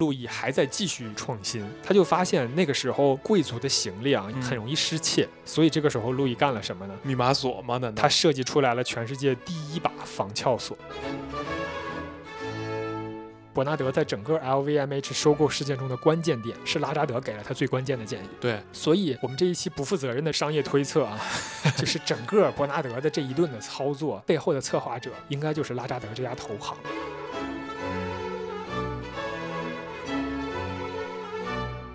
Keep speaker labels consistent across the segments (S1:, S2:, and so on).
S1: 路易还在继续创新。他就发现那个时候贵族的行李啊
S2: 嗯
S1: 很容易失窃，所以这个时候路易干了什么呢？
S2: 密码锁吗？难道
S1: 他设计出来了全世界第一把防撬锁。伯纳德在整个 LVMH 收购事件中的关键点是拉扎德给了他最关键的建议，
S2: 对，
S1: 所以我们这一期不负责任的商业推测啊，就是整个伯纳德的这一顿的操作背后的策划者应该就是拉扎德这家投行。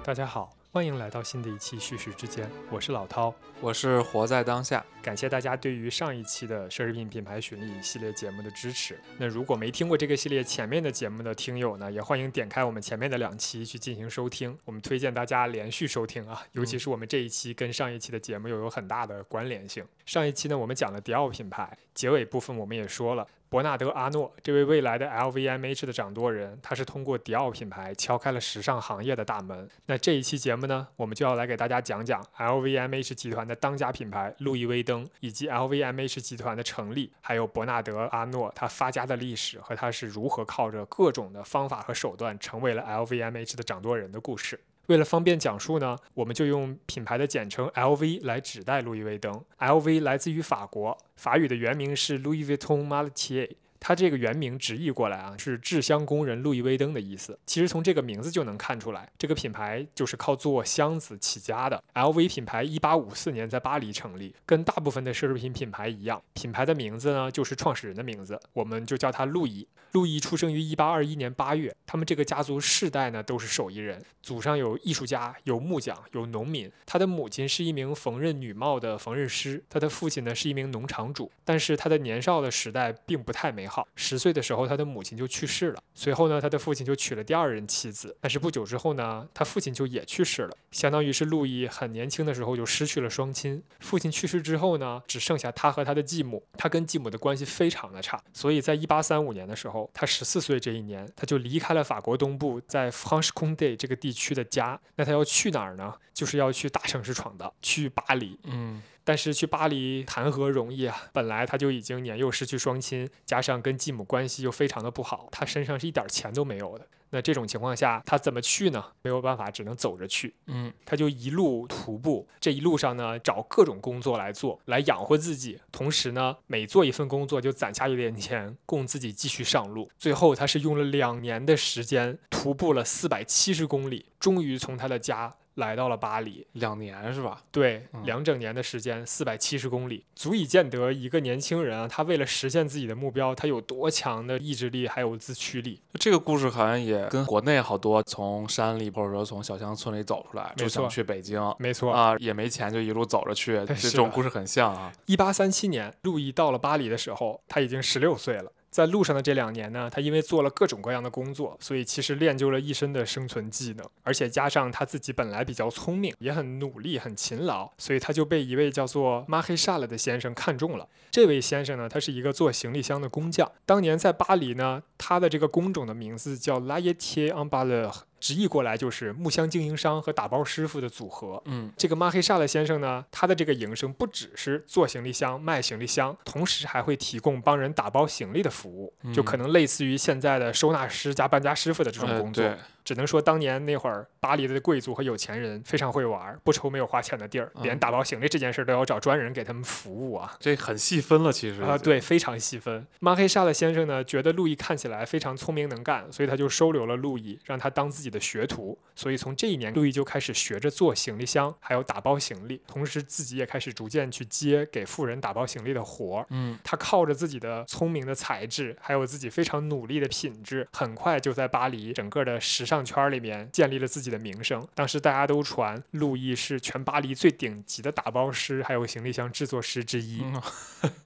S1: 大家好，欢迎来到新的一期叙事之间，我是老涛。
S2: 我是活在当下。
S1: 感谢大家对于上一期的奢侈品品牌巡礼系列节目的支持。那如果没听过这个系列前面的节目的听友呢，也欢迎点开我们前面的两期去进行收听。我们推荐大家连续收听啊，尤其是我们这一期跟上一期的节目又有很大的关联性。上一期呢，我们讲了迪奥品牌，结尾部分我们也说了。伯纳德·阿诺这位未来的 LVMH 的掌舵人，他是通过迪奥品牌敲开了时尚行业的大门。那这一期节目呢，我们就要来给大家讲讲 LVMH 集团的当家品牌路易威登，以及 LVMH 集团的成立，还有伯纳德·阿诺他发家的历史和他是如何靠着各种的方法和手段成为了 LVMH 的掌舵人的故事。为了方便讲述呢，我们就用品牌的简称 LV 来指代路易威登。LV 来自于法国，法语的原名是 Louis Vuitton Maltier。它这个原名直译过来啊，是制香工人路易威登的意思。其实从这个名字就能看出来，这个品牌就是靠做箱子起家的。LV 品牌一八五四年在巴黎成立，跟大部分的奢侈品品牌一样，品牌的名字呢就是创始人的名字，我们就叫他路易。路易出生于一八二一年八月，他们这个家族世代呢都是手艺人，祖上有艺术家，有木匠，有农民。他的母亲是一名缝纫女帽的缝纫师，他的父亲呢是一名农场主。但是他的年少的时代并不太美好，十岁的时候他的母亲就去世了。随后呢，他的父亲就娶了第二任妻子，但是不久之后呢，他父亲就也去世了，相当于是路易很年轻的时候就失去了双亲。父亲去世之后呢，只剩下他和他的继母，他跟继母的关系非常的差，所以在一八三五年的时候，他十四岁这一年，他就离开了法国东部在 franche conde 这个地区的家。那他要去哪儿呢？就是要去大城市闯荡，去巴黎。
S2: 嗯，
S1: 但是去巴黎谈何容易啊！本来他就已经年幼失去双亲，加上跟继母关系又非常的不好，他身上是一点钱都没有的。那这种情况下，他怎么去呢？没有办法，只能走着去。
S2: 嗯，
S1: 他就一路徒步，这一路上呢，找各种工作来做，来养活自己。同时呢，每做一份工作就攒下一点钱，供自己继续上路。最后，他是用了两年的时间，徒步了四百七十公里，终于从他的家来到了巴黎。
S2: 两年是吧？
S1: 对，
S2: 嗯
S1: 两整年的时间，四百七十公里，足以见得一个年轻人啊，他为了实现自己的目标，他有多强的意志力，还有自驱力。
S2: 这个故事好像也跟国内好多从山里或者说从小乡村里走出来，就想去北京
S1: 没错，
S2: 啊，也没钱就一路走着去，这
S1: 是的
S2: 种故事很像啊。
S1: 一八三七年，路易到了巴黎的时候，他已经十六岁了。在路上的这两年呢，他因为做了各种各样的工作，所以其实练就了一身的生存技能，而且加上他自己本来比较聪明，也很努力、很勤劳，所以他就被一位叫做马黑沙勒的先生看中了。这位先生呢，他是一个做行李箱的工匠。当年在巴黎呢，他的这个工种的名字叫 La y e t i e en b a l e u r 直译过来就是木箱经营商和打包师傅的组合。
S2: 嗯，
S1: 这个马黑沙勒先生呢，他的这个营生不只是做行李箱、卖行李箱，同时还会提供帮人打包行李的服务，就可能类似于现在的收纳师加搬家师傅的这种
S2: 呃
S1: 工作。
S2: 对，
S1: 只能说当年那会儿，巴黎的贵族和有钱人非常会玩，不愁没有花钱的地儿，连
S2: 嗯
S1: 打包行李这件事都要找专人给他们服务啊。
S2: 这很细分了，其实
S1: 啊，对，非常细分。马黑沙勒先生呢，觉得路易看起来非常聪明能干，所以他就收留了路易，让他当自己的学徒。所以从这一年，路易就开始学着做行李箱，还有打包行李，同时自己也开始逐渐去接给富人打包行李的活儿。
S2: 嗯，
S1: 他靠着自己的聪明的才智，还有自己非常努力的品质，很快就在巴黎整个的时尚圈里面建立了自己的名声。当时大家都传路易是全巴黎最顶级的打包师，还有行李箱制作师之一。
S2: 嗯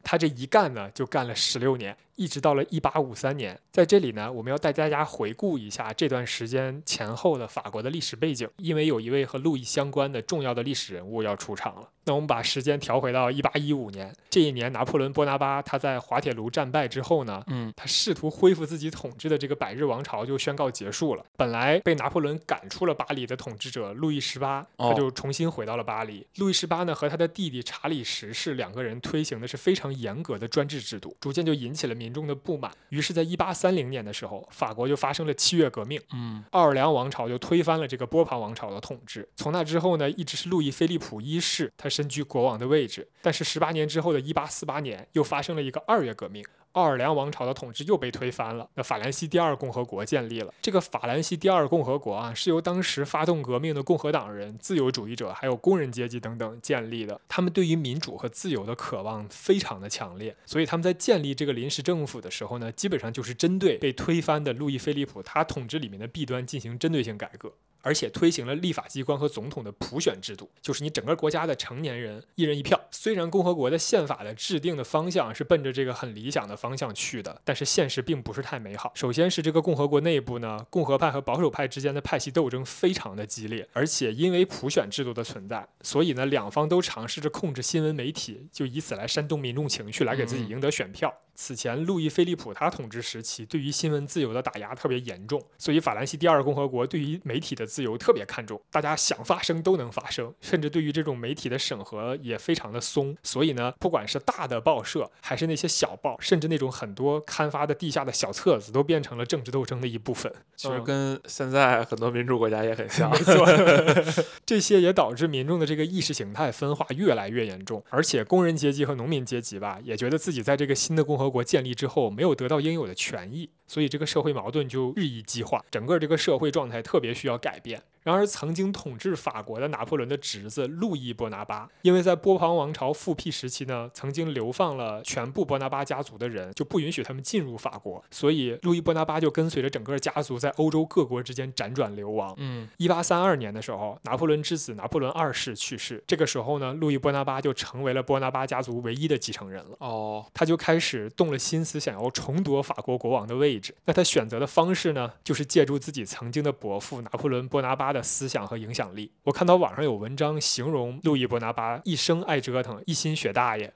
S1: 他这一干呢，就干了十六年，一直到了一八五三年。在这里呢，我们要带大家回顾一下这段时间前后的法国的历史背景，因为有一位和路易相关的重要的历史人物要出场了。那我们把时间调回到一八一五年，这一年拿破仑·波拿巴他在滑铁卢战败之后呢，
S2: 嗯，
S1: 他试图恢复自己统治的这个百日王朝就宣告结束了。本来来被拿破仑赶出了巴黎的统治者路易十八，他
S2: 哦
S1: 就重新回到了巴黎。路易十八呢和他的弟弟查理十世两个人推行的是非常严格的专制制度，逐渐就引起了民众的不满。于是，在一八三零年的时候，法国就发生了七月革命。
S2: 嗯
S1: 奥尔良王朝就推翻了这个波旁王朝的统治。从那之后呢，一直是路易菲利普一世，他身居国王的位置。但是十八年之后的一八四八年，又发生了一个二月革命。奥尔良王朝的统治又被推翻了，那法兰西第二共和国建立了。这个法兰西第二共和国啊，是由当时发动革命的共和党人、自由主义者，还有工人阶级等等建立的。他们对于民主和自由的渴望非常的强烈，所以他们在建立这个临时政府的时候呢，基本上就是针对被推翻的路易菲利普他统治里面的弊端进行针对性改革。而且推行了立法机关和总统的普选制度，就是你整个国家的成年人一人一票。虽然共和国的宪法的制定的方向是奔着这个很理想的方向去的，但是现实并不是太美好。首先是这个共和国内部呢，共和派和保守派之间的派系斗争非常的激烈，而且因为普选制度的存在，所以呢，两方都尝试着控制新闻媒体，就以此来煽动民众情绪，来给自己赢得选票。此前，路易菲利普他统治时期对于新闻自由的打压特别严重，所以法兰西第二共和国对于媒体的自由特别看重，大家想发声都能发声，甚至对于这种媒体的审核也非常的松。所以呢，不管是大的报社，还是那些小报，甚至那种很多刊发的地下的小册子，都变成了政治斗争的一部分。
S2: 其实
S1: 嗯
S2: 跟现在很多民主国家也很像
S1: 没。错，这些也导致民众的这个意识形态分化越来越严重，而且工人阶级和农民阶级吧，也觉得自己在这个新的共和国建立之后没有得到应有的权益，所以这个社会矛盾就日益激化，整个这个社会状态特别需要改变。然而，曾经统治法国的拿破仑的侄子路易波拿巴，因为在波旁王朝复辟时期呢，曾经流放了全部波拿巴家族的人，就不允许他们进入法国，所以路易波拿巴就跟随着整个家族在欧洲各国之间辗转流亡。
S2: 嗯
S1: 一八三二年的时候，拿破仑之子拿破仑二世去世。这个时候呢，路易波拿巴就成为了波拿巴家族唯一的继承人了。
S2: 哦
S1: 他就开始动了心思，想要重夺法国国王的位置。那他选择的方式呢，就是借助自己曾经的伯父拿破仑波拿巴他的思想和影响力。我看到网上有文章形容路易波拿巴一生爱折腾，一心学大爷，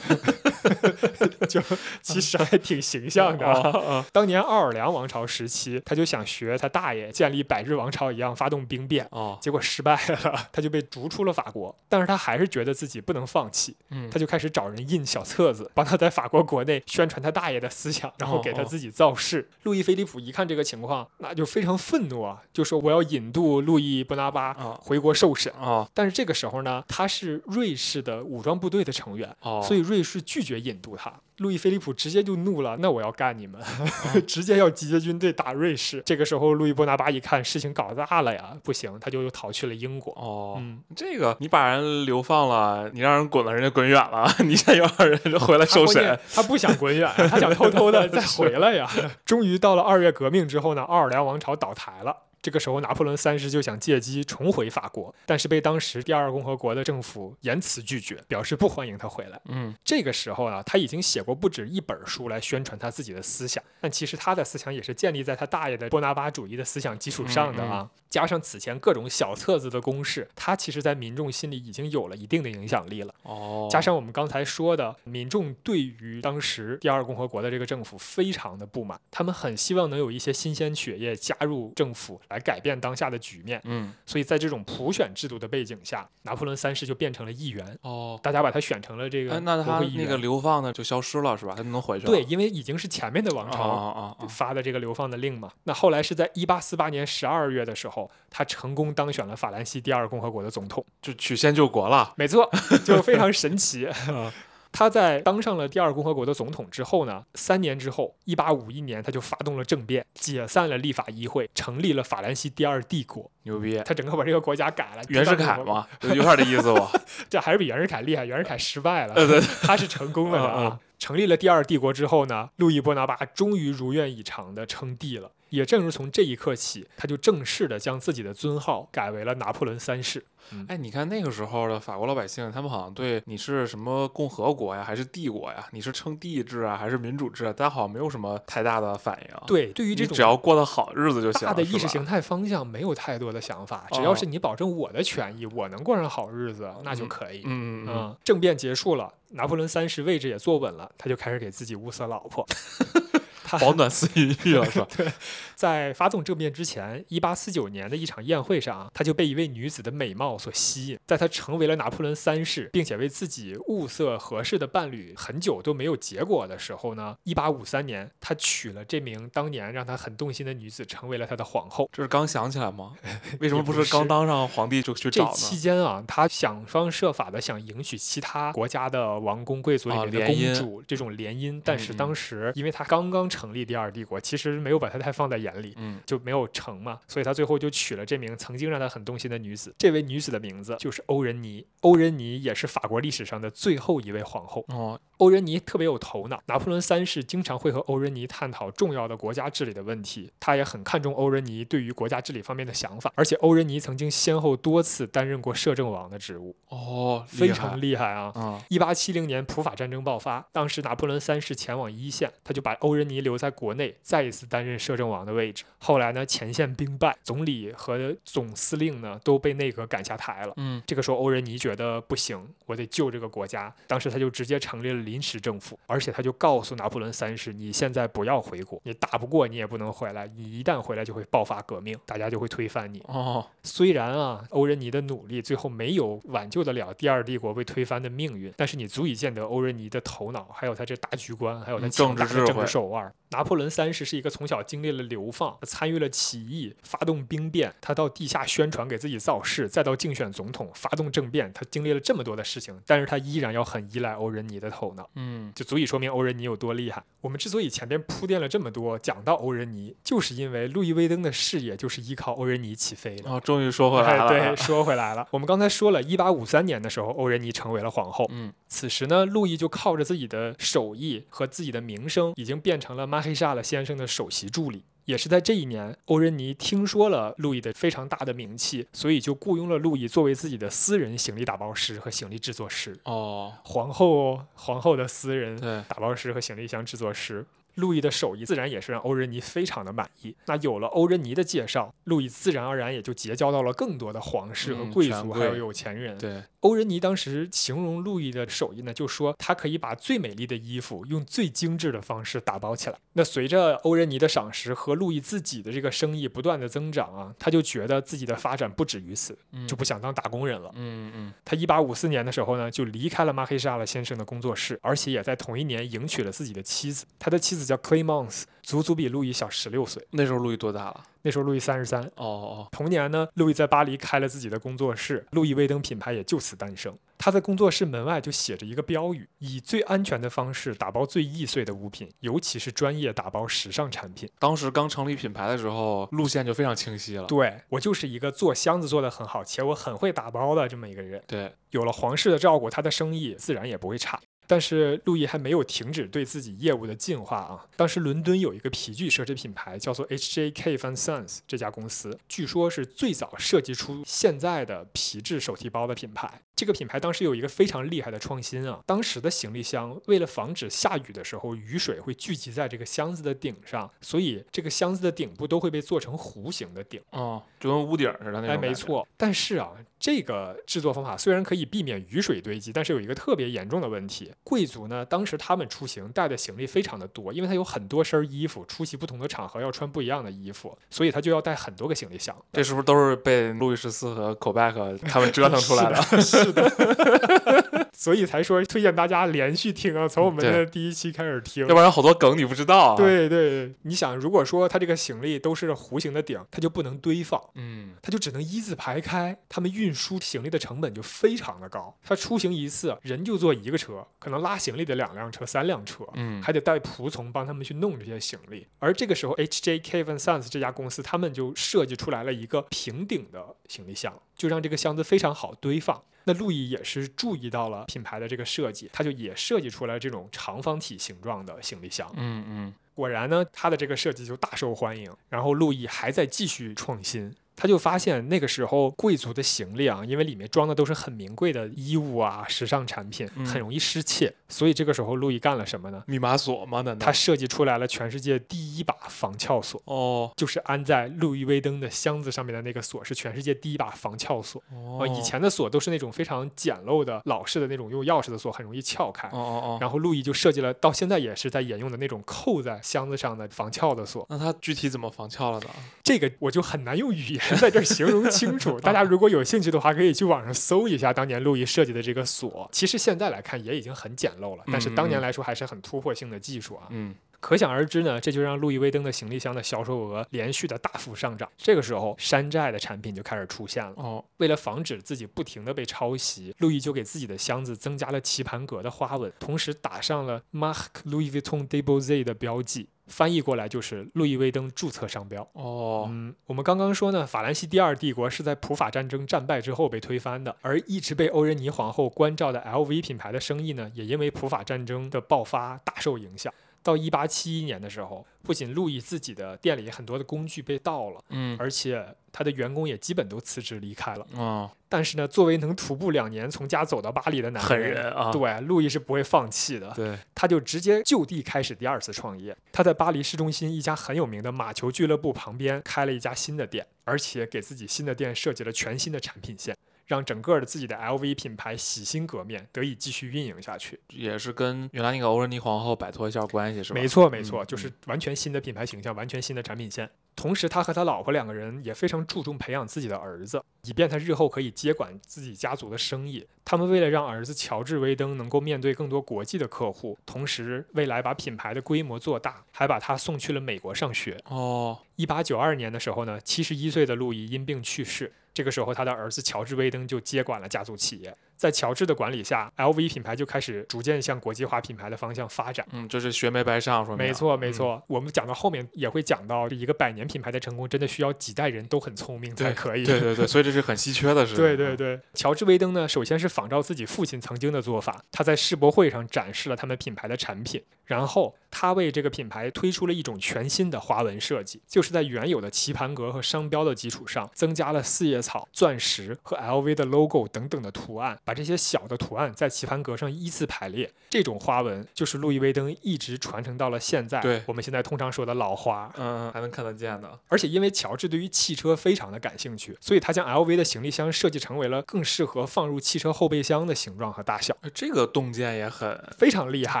S1: 就其实还挺形象的当年奥尔良王朝时期，他就想学他大爷建立百日王朝一样发动兵变。
S2: 哦
S1: 结果失败了，他就被逐出了法国。但是他还是觉得自己不能放弃，
S2: 嗯
S1: 他就开始找人印小册子，帮他在法国国内宣传他大爷的思想，然后给他自己造势。路易菲利普一看这个情况，那就非常愤怒啊，就说我要引渡路易布拿巴
S2: 啊
S1: 回国受审。
S2: 啊
S1: 但是这个时候呢，他是瑞士的武装部队的成员，
S2: 哦，
S1: 所以瑞士拒绝引渡他。路易菲利普直接就怒了，那我要干你们，直接要集结军队打瑞士。这个时候，路易波拿巴一看事情搞大了呀，不行，他就又逃去了英国。
S2: 哦，
S1: 嗯，
S2: 这个你把人流放了，你让人滚了，人家滚远了，你现在又让人回来受审
S1: 他不想滚远，他想偷偷的再回来呀。终于到了二月革命之后呢，奥尔良王朝倒台了。这个时候，拿破仑三世就想借机重回法国，但是被当时第二共和国的政府严词拒绝，表示不欢迎他回来。
S2: 嗯
S1: 这个时候呢，他已经写过不止一本书来宣传他自己的思想，但其实他的思想也是建立在他大爷的波拿巴主义的思想基础上的啊。加上此前各种小册子的公示，他其实在民众心里已经有了一定的影响力了。
S2: 哦，
S1: 加上我们刚才说的，民众对于当时第二共和国的这个政府非常的不满，他们很希望能有一些新鲜血液加入政府来改变当下的局面。
S2: 嗯
S1: 所以在这种普选制度的背景下，拿破仑三世就变成了议员，
S2: 哦，
S1: 大家把他选成了这个
S2: 哎，那他。那个流放呢就消失了是吧？他就能回去了？
S1: 对，因为已经是前面的王
S2: 啊
S1: 朝！发的这个流放的令嘛。那后来是在一八四八年十二月的时候，他成功当选了法兰西第二共和国的总统。
S2: 就曲线救国了。
S1: 没错，就非常神奇。他在当上了第二共和国的总统之后呢，三年之后，一八五一年，他就发动了政变，解散了立法议会，成立了法兰西第二帝国。
S2: 牛逼，
S1: 他整个把这个国家改了。
S2: 袁世凯嘛，有有点这意思吧？
S1: 这还是比袁世凯厉害。袁世凯失败了，他是成功了的
S2: 嗯嗯
S1: 啊。成立了第二帝国之后呢，路易波拿巴终于如愿以偿的称帝了。也正是从这一刻起，他就正式的将自己的尊号改为了拿破仑三世。
S2: 哎，你看那个时候的法国老百姓，他们好像对你是什么共和国呀，还是帝国呀？你是称帝制啊，还是民主制啊？大家好像没有什么太大的反应。，
S1: 对，对于这种
S2: 你只要过得好日子就行了。
S1: 大的意识形态方向没有太多的想法，只
S2: 哦
S1: 要是你保证我的权益，我能过上好日子，那就可以。
S2: 嗯嗯嗯，
S1: 嗯，政变结束了，拿破仑三世位置也坐稳了，他就开始给自己物色老婆。
S2: 保暖思淫欲了是吧？
S1: 在发动政变之前，一八四九年的一场宴会上，他就被一位女子的美貌所吸引。在他成为了拿破仑三世，并且为自己物色合适的伴侣很久都没有结果的时候呢，一八五三年，他娶了这名当年让他很动心的女子，成为了他的皇后。
S2: 这是刚想起来吗？为什么不
S1: 是
S2: 是刚当上皇帝就去
S1: 这
S2: 找
S1: 期？间啊，他想方设法的想迎娶其他国家的王公贵族里
S2: 啊
S1: 面的公主，这种联姻。但是
S2: 嗯
S1: 当时因为他刚刚成立第二帝国，其实没有把他太放在眼里。
S2: 嗯，
S1: 就没有成嘛，所以他最后就娶了这名曾经让他很动心的女子。这位女子的名字就是欧仁妮，欧仁妮也是法国历史上的最后一位皇后。
S2: 哦，
S1: 欧仁妮特别有头脑，拿破仑三世经常会和欧仁妮探讨重要的国家治理的问题，他也很看重欧仁妮对于国家治理方面的想法。而且欧仁妮曾经先后多次担任过摄政王的职务，
S2: 哦，
S1: 非常厉害啊。
S2: 啊，
S1: 一八七零年普法战争爆发，当时拿破仑三世前往一线，他就把欧仁妮留在国内，再一次担任摄政王的位置。后来呢，前线兵败，总理和总司令呢都被内阁赶下台了。
S2: 嗯，
S1: 这个时候，欧仁尼觉得不行，我得救这个国家。当时他就直接成立了临时政府，而且他就告诉拿破仑三世：“你现在不要回国，你打不过你也不能回来，你一旦回来就会爆发革命，大家就会推翻你。”
S2: 哦，
S1: 虽然啊，欧仁尼的努力最后没有挽救得了第二帝国被推翻的命运，但是你足以见得欧仁尼的头脑，还有他这大局观，还有他
S2: 嗯
S1: 强大的政
S2: 治
S1: 手腕。拿破仑三世是一个从小经历了流放，参与了起义，发动兵变，他到地下宣传给自己造势，再到竞选总统，发动政变，他经历了这么多的事情，但是他依然要很依赖欧仁尼的头脑。
S2: 嗯，
S1: 就足以说明欧仁尼有多厉害。我们之所以前边铺垫了这么多，讲到欧仁尼，就是因为路易威登的事业就是依靠欧仁尼起飞的。
S2: 哦，终于说回来了，
S1: 哎，对，说回来了。我们刚才说了，一八五三年的时候，欧仁尼成为了皇后。
S2: 嗯，
S1: 此时呢，路易就靠着自己的手艺和自己的名声，已经变成了马黑沙勒先生的首席助理。也是在这一年，欧仁尼听说了路易的非常大的名气，所以就雇佣了路易作为自己的私人行李打包师和行李制作师。
S2: 哦，
S1: 皇后，皇后的私人，打包师和行李箱制作师。路易的手艺自然也是让欧仁尼非常的满意。那有了欧仁尼的介绍，路易自然而然也就结交到了更多的皇室和
S2: 嗯
S1: 贵族，还有有钱人。
S2: 对，
S1: 欧仁尼当时形容路易的手艺呢，就说他可以把最美丽的衣服用最精致的方式打包起来。那随着欧仁尼的赏识和路易自己的这个生意不断的增长啊，他就觉得自己的发展不止于此，
S2: 嗯
S1: 就不想当打工人了。
S2: 嗯嗯
S1: 他一八五四年的时候呢，就离开了马黑沙勒先生的工作室，而且也在同一年迎娶了自己的妻子。他的妻子叫 Clemence，足足比路易小十六岁。
S2: 那时候路易多大了？
S1: 那时候路易三十三。
S2: 哦哦，
S1: 同年呢，路易在巴黎开了自己的工作室，路易威登品牌也就此诞生。他在工作室门外就写着一个标语：以最安全的方式打包最易碎的物品，尤其是专业打包时尚产品。
S2: 当时刚成立品牌的时候，路线就非常清晰了。
S1: 对我就是一个做箱子做得很好，且我很会打包的这么一个人。
S2: 对，
S1: 有了皇室的照顾，他的生意自然也不会差。但是路易还没有停止对自己业务的进化啊！当时伦敦有一个皮具奢侈品牌叫做 H.J.K. Van Sons，这家公司据说是最早设计出现在的皮质手提包的品牌。这个品牌当时有一个非常厉害的创新啊！当时的行李箱为了防止下雨的时候雨水会聚集在这个箱子的顶上，所以这个箱子的顶部都会被做成弧形的顶。
S2: 哦，就跟屋顶似的那种。
S1: 哎，没。错。但是啊，这个制作方法虽然可以避免雨水堆积，但是有一个特别严重的问题：贵族呢，当时他们出行带的行李非常的多，因为他有很多身衣服，出席不同的场合要穿不一样的衣服，所以他就要带很多个行李箱。
S2: 这是不是都是被路易十四和口贝克他们折腾出来的？
S1: 是的，所以才说推荐大家连续听啊，从我们的第一期开始听
S2: 要。不然好多梗你不知道啊。，
S1: 对对，你想，如果说它这个行李都是弧形的顶，它就不能堆放，
S2: 嗯，
S1: 它就只能一字排开，他们运输行李的成本就非常的高。他出行一次，人就坐一个车，可能拉行李的两辆车、三辆车，
S2: 嗯
S1: 还得带仆从帮他们去弄这些行李。而这个时候，H.J.K. Van Sons 这家公司，他们就设计出来了一个平顶的行李箱，就让这个箱子非常好堆放。那路易也是注意到了品牌的这个设计，他就也设计出来这种长方体形状的行李箱。
S2: 嗯嗯，
S1: 果然呢，他的这个设计就大受欢迎。然后路易还在继续创新。他就发现那个时候贵族的行李啊，因为里面装的都是很名贵的衣物啊、时尚产品，
S2: 嗯
S1: 很容易失窃。所以这个时候，路易干了什么呢？
S2: 密码锁吗？难道
S1: 他设计出来了全世界第一把防撬锁，
S2: 哦
S1: 就是安在路易威登的箱子上面的那个锁，是全世界第一把防撬锁。
S2: 哦
S1: 呃，以前的锁都是那种非常简陋的老式的那种用钥匙的锁，很容易撬开。
S2: 哦哦哦，
S1: 然后路易就设计了，到现在也是在沿用的那种扣在箱子上的防撬的锁。
S2: 那他具体怎么防撬了呢？
S1: 这个我就很难用语言在这儿形容清楚。大家如果有兴趣的话，可以去网上搜一下当年路易设计的这个锁。其实现在来看也已经很简陋了，但是当年来说还是很突破性的技术啊。
S2: 嗯
S1: 可想而知呢，这就让路易威登的行李箱的销售额连续的大幅上涨。这个时候，山寨的产品就开始出现了。
S2: 哦
S1: 为了防止自己不停的被抄袭，路易就给自己的箱子增加了棋盘格的花纹，同时打上了 “Mark Louis Vuitton b o z e 的标记，翻译过来就是路易威登注册商标。
S2: 哦
S1: 嗯，我们刚刚说呢，法兰西第二帝国是在普法战争战败之后被推翻的，而一直被欧仁妮皇后关照的 LV 品牌的生意呢，也因为普法战争的爆发大受影响。到一八七一年的时候，不仅路易自己的店里很多的工具被盗了，
S2: 嗯
S1: 而且他的员工也基本都辞职离开了。
S2: 哦，
S1: 但是呢，作为能徒步两年从家走到巴黎的男
S2: 狠人啊，
S1: 对，路易是不会放弃的。
S2: 对，
S1: 他就直接就地开始第二次创业。他在巴黎市中心一家很有名的马球俱乐部旁边开了一家新的店，而且给自己新的店设计了全新的产品线，让整个的自己的 LV 品牌洗心革面，得以继续运营下去。
S2: 也是跟原来那个欧仁妮皇后摆脱一下关系是吧？
S1: 没错，没错，
S2: 嗯
S1: 就是完全新的品牌形象，完全新的产品线。同时，他和他老婆两个人也非常注重培养自己的儿子，以便他日后可以接管自己家族的生意。他们为了让儿子乔治·威登能够面对更多国际的客户，同时未来把品牌的规模做大，还把他送去了美国上学。
S2: 哦，
S1: 一八九二年的时候呢，七十一岁的路易因病去世。这个时候，他的儿子乔治·威登就接管了家族企业。在乔治的管理下，LV 品牌就开始逐渐向国际化品牌的方向发展。
S2: 嗯，就是学没白上，说明
S1: 没错，没
S2: 嗯
S1: 错。我们讲到后面也会讲到，一个百年品牌的成功，真的需要几代人都很聪明才可以。
S2: 对对对，所以这是很稀缺的事。
S1: 对对对，乔治·威登呢，首先是仿照自己父亲曾经的做法，他在世博会上展示了他们品牌的产品，然后他为这个品牌推出了一种全新的花纹设计，就是在原有的棋盘格和商标的基础上，增加了四叶草、钻石和 LV 的 logo 等等的图案，把这些小的图案在棋盘格上依次排列。这种花纹就是路易威登一直传承到了现在，
S2: 对
S1: 我们现在通常说的老花。
S2: 嗯，还能看得见的。
S1: 而且因为乔治对于汽车非常的感兴趣，所以他将 LV 的行李箱设计成为了更适合放入汽车后备箱的形状和大小，
S2: 呃这个洞见也很
S1: 非常厉害。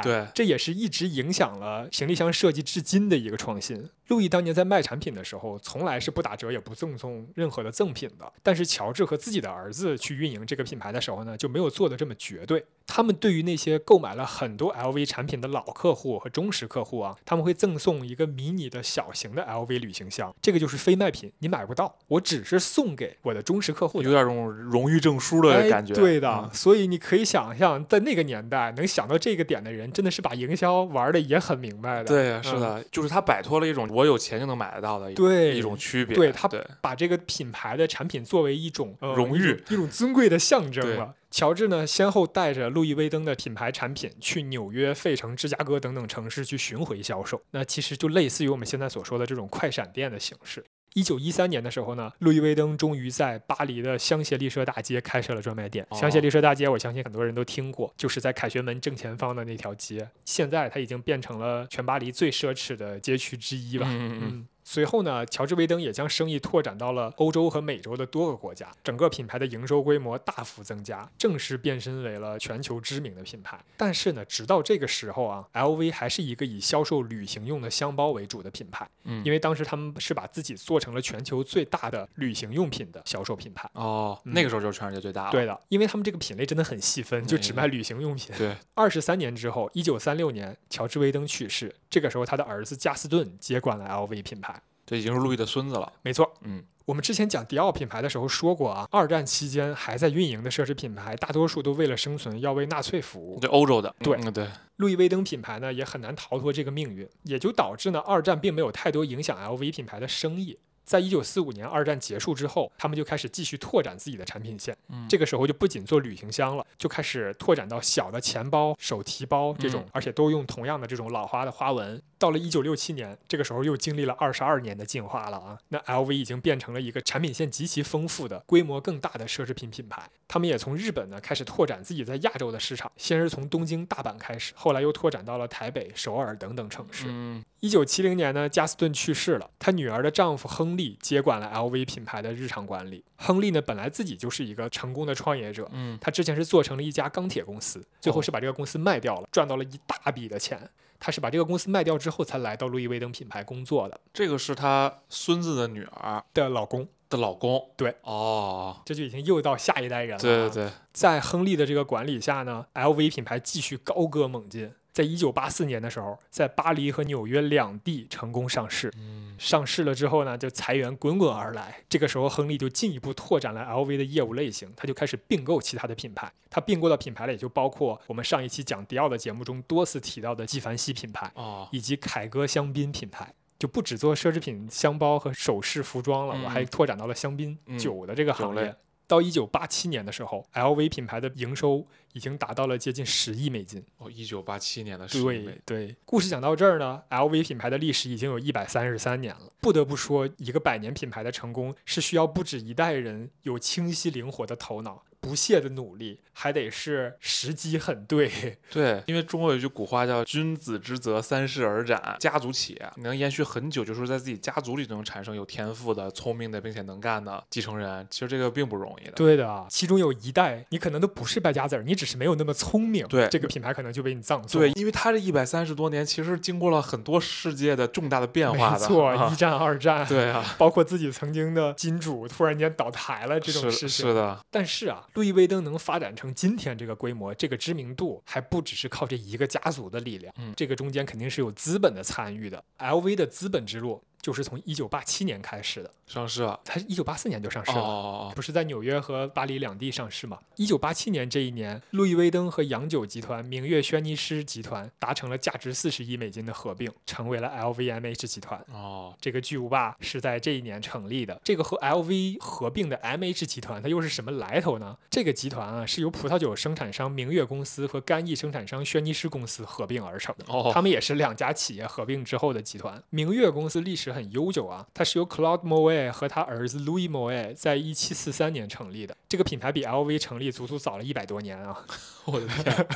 S2: 对，
S1: 这也是一直影响了行李箱设计至今的一个创新。路易当年在卖产品的时候，从来是不打折也不赠送任何的赠品的。但是乔治和自己的儿子去运营这个品牌的时候呢，就没有做的这么绝对。他们对于那些购买了很多 LV 产品的老客户和忠实客户啊，他们会赠送一个迷你的小型的 LV 旅行箱，这个就是非卖品，你买不到，我只是送给我的忠实客户
S2: 有点种荣誉证书的感觉。
S1: 哎。对的，
S2: 嗯
S1: 所以你可以想象，在那个年代能想到这个点的人，真的是把营销玩的也很明白的。
S2: 对，是
S1: 嗯
S2: 的，就是他摆脱了一种我有钱就能买得到的一
S1: 对
S2: 一种区别。
S1: 对他把这个品牌的产品作为一种、呃
S2: 荣誉
S1: 一种、一种尊贵的象征了。乔治呢，先后带着路易威登的品牌产品去纽约、费城、芝加哥等等城市去巡回销售。那其实就类似于我们现在所说的这种快闪店的形式。一九一三年的时候呢，路易威登终于在巴黎的香榭丽舍大街开设了专卖店。
S2: 哦
S1: 香榭丽舍大街，我相信很多人都听过，就是在凯旋门正前方的那条街。现在它已经变成了全巴黎最奢侈的街区之一吧。
S2: 嗯嗯嗯
S1: 嗯。随后呢，乔治·威登也将生意拓展到了欧洲和美洲的多个国家，整个品牌的营收规模大幅增加，正式变身为了全球知名的品牌。但是呢，直到这个时候啊，LV 还是一个以销售旅行用的箱包为主的品牌，
S2: 嗯，
S1: 因为当时他们是把自己做成了全球最大的旅行用品的销售品牌。
S2: 哦，
S1: 嗯
S2: 那个时候就是全世界最大了。
S1: 对的，因为他们这个品类真的很细分，就只卖旅行用品。
S2: 对，
S1: 二十三年之后，一九三六年，乔治·威登去世，这个时候他的儿子加斯顿接管了 LV 品牌。
S2: 这已经是路易的孙子了。
S1: 没错，
S2: 嗯，
S1: 我们之前讲迪奥品牌的时候说过啊，二战期间还在运营的奢侈品牌，大多数都为了生存要为纳粹服务。
S2: 对，欧洲的。
S1: 对
S2: 嗯对，
S1: 路易威登品牌呢也很难逃脱这个命运，也就导致呢二战并没有太多影响 LV 品牌的生意。在一九四五年二战结束之后，他们就开始继续拓展自己的产品线。
S2: 嗯
S1: 这个时候就不仅做旅行箱了，就开始拓展到小的钱包、手提包这种，
S2: 嗯
S1: 而且都用同样的这种老花的花纹。到了一九六七年，这个时候又经历了二十二年的进化了啊！那 LV 已经变成了一个产品线极其丰富的、规模更大的奢侈品品牌。他们也从日本呢开始拓展自己在亚洲的市场，先是从东京、大阪开始，后来又拓展到了台北、首尔等等城市。
S2: 嗯
S1: 一九七零年呢，加斯顿去世了，他女儿的丈夫亨利接管了 LV 品牌的日常管理。亨利呢，本来自己就是一个成功的创业者，
S2: 嗯
S1: 他之前是做成了一家钢铁公司，最后
S2: 哦
S1: 是把这个公司卖掉了，赚到了一大笔的钱。他是把这个公司卖掉之后，才来到路易威登品牌工作的。
S2: 这个是他孙子的女儿
S1: 的老公，
S2: 的老公。
S1: 对，
S2: 哦，
S1: 这就已经又到下一代人了。
S2: 对对，
S1: 在亨利的这个管理下呢，LV 品牌继续高歌猛进。在一九八四年的时候，在巴黎和纽约两地成功上市。
S2: 嗯
S1: 上市了之后呢，就财源滚滚而来。这个时候，亨利就进一步拓展了 LV 的业务类型，他就开始并购其他的品牌。他并购的品牌里也就包括我们上一期讲迪奥的节目中多次提到的纪梵希品牌，
S2: 哦，
S1: 以及凯歌香槟品牌。就不只做奢侈品箱包和首饰服装了，
S2: 嗯
S1: 我还拓展到了香槟、
S2: 嗯
S1: 酒的这个行业。到一九八七年的时候，LV 品牌的营收已经达到了接近十亿美金。
S2: 哦，一九八七年的十
S1: 对对，故事讲到这儿呢，LV 品牌的历史已经有一百三十三年了。不得不说，一个百年品牌的成功是需要不止一代人有清晰灵活的头脑、不懈的努力，还得是时机很对。
S2: 对，因为中国有一句古话叫“君子之泽，三世而斩”，家族企业你能延续很久，就是在自己家族里就能产生有天赋的、聪明的，并且能干的继承人。其实这个并不容易的。
S1: 对的，其中有一代你可能都不是败家子儿，你只是没有那么聪明，
S2: 对
S1: 这个品牌可能就被你葬送。
S2: 对，因为他这一百三十多年，其实经过了很多世界的重大的变化的。
S1: 没错，
S2: 啊
S1: 一战、二战，
S2: 对啊，
S1: 包括自己曾经的金主突然间倒台了这种事情。
S2: 是的，
S1: 但是啊，路易威登能发展成今天这个规模、这个知名度，还不只是靠这一个家族的力量。
S2: 嗯
S1: 这个中间肯定是有资本的参与的。LV 的资本之路就是从一九八七年开始的，
S2: 上市啊。
S1: 它是一九八四年就上市
S2: 哦
S1: 了。不是在纽约和巴黎两地上市吗？一九八七年这一年，路易威登和洋酒集团、明月轩尼诗集团达成了价值四十亿美金的合并，成为了 LVMH 集团。
S2: 哦，
S1: 这个巨无霸是在这一年成立的。这个和 LV 合并的 MH 集团，它又是什么来头呢？这个集团啊，是由葡萄酒生产商明月公司和干邑生产商轩尼诗公司合并而成的。
S2: 哦
S1: 他们也是两家企业合并之后的集团。明月公司历史很悠久啊，它是由 Claude Moet 和他儿子 Louis Moet 在一七四三年成立的。这个品牌比 LV 成立足足早了一百多年啊。
S2: 我的天，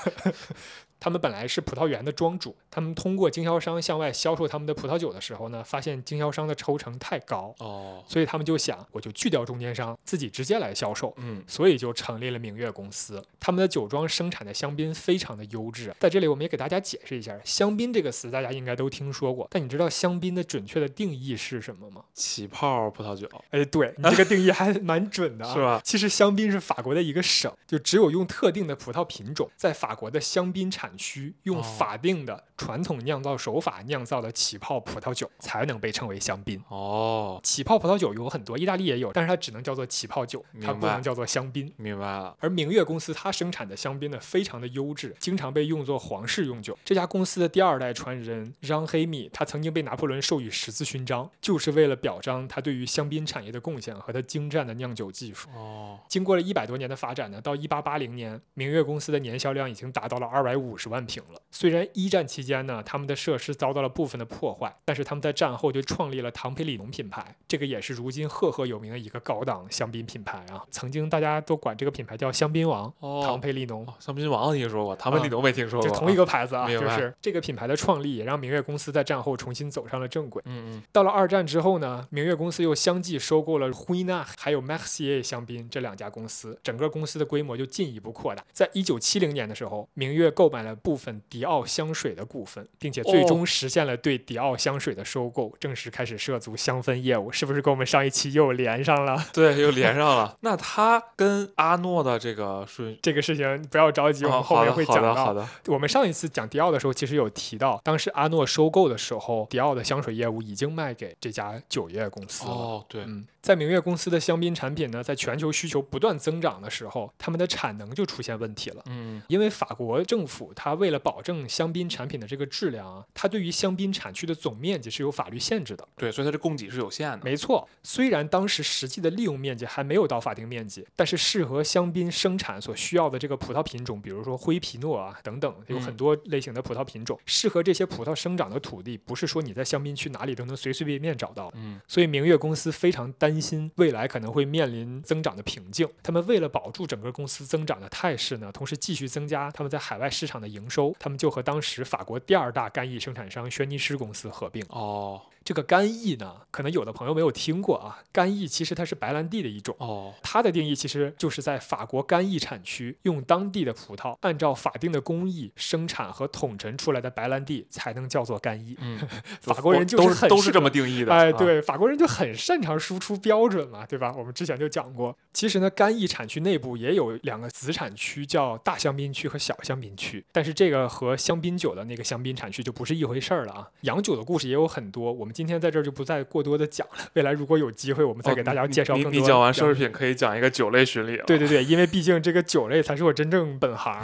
S1: 他们本来是葡萄园的庄主，他们通过经销商向外销售他们的葡萄酒的时候呢，发现经销商的抽成太高，
S2: 哦，
S1: 所以他们就想，我就去掉中间商，自己直接来销售。
S2: 嗯，
S1: 所以就成立了明月公司。他们的酒庄生产的香槟非常的优质。在这里，我们也给大家解释一下，香槟这个词大家应该都听说过，但你知道香槟的准确的定义是什么吗？
S2: 起泡葡萄酒
S1: 哎，对你这个定义还蛮准的啊。
S2: 是吧？
S1: 其实香槟是法国的一个省，就只有用特定的葡萄品种，在法国的香槟产区用
S2: 哦
S1: 法定的传统酿造手法酿造的起泡葡萄酒，才能被称为香槟。
S2: 哦，
S1: 起泡葡萄酒有很多，意大利也有，但是它只能叫做起泡酒，它不能叫做香槟。
S2: 明白了。
S1: 而明月公司它生产的香槟呢，非常的优质，经常被用作皇室用酒。这家公司的第二代传人让黑米，他曾经被拿破仑授予十字勋章，就是为了表彰他对于香槟产业的贡献和他精湛的酿酒技术。
S2: 哦，
S1: 经过了一百多年的发展呢，到一八八零年，明月公司的年销量已经达到了二百五十万瓶了。虽然一战期间呢，他们的设施遭到了部分的破坏，但是他们在战后就创立了唐培里农品牌，这个也是如今赫赫有名的一个高档香槟品牌啊。曾经大家都管这个品牌叫香槟王，哦唐
S2: 哦，
S1: 培里农。
S2: 哦香槟王听说过，唐培里农没听说过，
S1: 就同一个牌子啊，就是这个品牌的创立，也让明月公司在战后重新走上了正轨。
S2: 嗯嗯，
S1: 到了二战之后呢，明月公司又相继收购了辉纳还有 Maxier 香槟这两家公司，整个公司的规模就进一步扩大。在一九七零年的时候，明月购买了部分迪奥香水的股份，并且最终实现了对迪奥香水的收购，正式开始涉足香氛业务，是不是跟我们上一期又连上了？
S2: 对，又连上了。那他跟阿诺的这个顺，
S1: 这个事情不要着急，我
S2: 哦
S1: 们后面会讲到。
S2: 的好的，
S1: 我们上一次讲迪奥的时候，其实有提到，当时阿诺收购的时候，迪奥的香水业务已经卖给这家酒业公司了。
S2: 哦，对，
S1: 嗯，在明月公司的香槟产品呢，在全球需求不断增长的时候，他们的产能就出现问题了。
S2: 嗯
S1: 因为法国政府它为了保证香槟产品的这个质量啊，它对于香槟产区的总面积是有法律限制的。
S2: 对，所以它的供给是有限的。
S1: 没错，虽然当时实际的利用面积还没有到法定面积，但是适合香槟生产所需要的这个葡萄品种，比如说灰皮诺啊等等，有很
S2: 嗯
S1: 多类型的葡萄品种，适合这些葡萄生长的土地，不是说你在香槟区哪里都能随随便便找到。
S2: 嗯
S1: 所以明月公司非常担担心未来可能会面临增长的瓶颈。他们为了保住整个公司增长的态势呢，同时继续增加他们在海外市场的营收，他们就和当时法国第二大干邑生产商轩尼诗公司合并。
S2: 哦
S1: 这个干邑呢，可能有的朋友没有听过啊，干邑其实它是白兰地的一种。
S2: 哦
S1: 它的定义其实就是在法国干邑产区用当地的葡萄，按照法定的工艺生产和统陈出来的白兰地才能叫做干邑。
S2: 嗯，
S1: 法国人就是很
S2: 都是这么定义的。
S1: 哎，
S2: 啊，
S1: 对，法国人就很擅长输出标准嘛，对吧？我们之前就讲过，其实呢，干邑产区内部也有两个子产区，叫大香槟区和小香槟区。但是这个和香槟酒的那个香槟产区就不是一回事儿了啊。洋酒的故事也有很多，我们今天在这儿就不再过多的讲了。未来如果有机会，我们再
S2: 哦
S1: 给大家介绍更多。
S2: 你你讲完奢侈品，可以讲一个酒类巡礼了。
S1: 对对对，因为毕竟这个酒类才是我真正本行。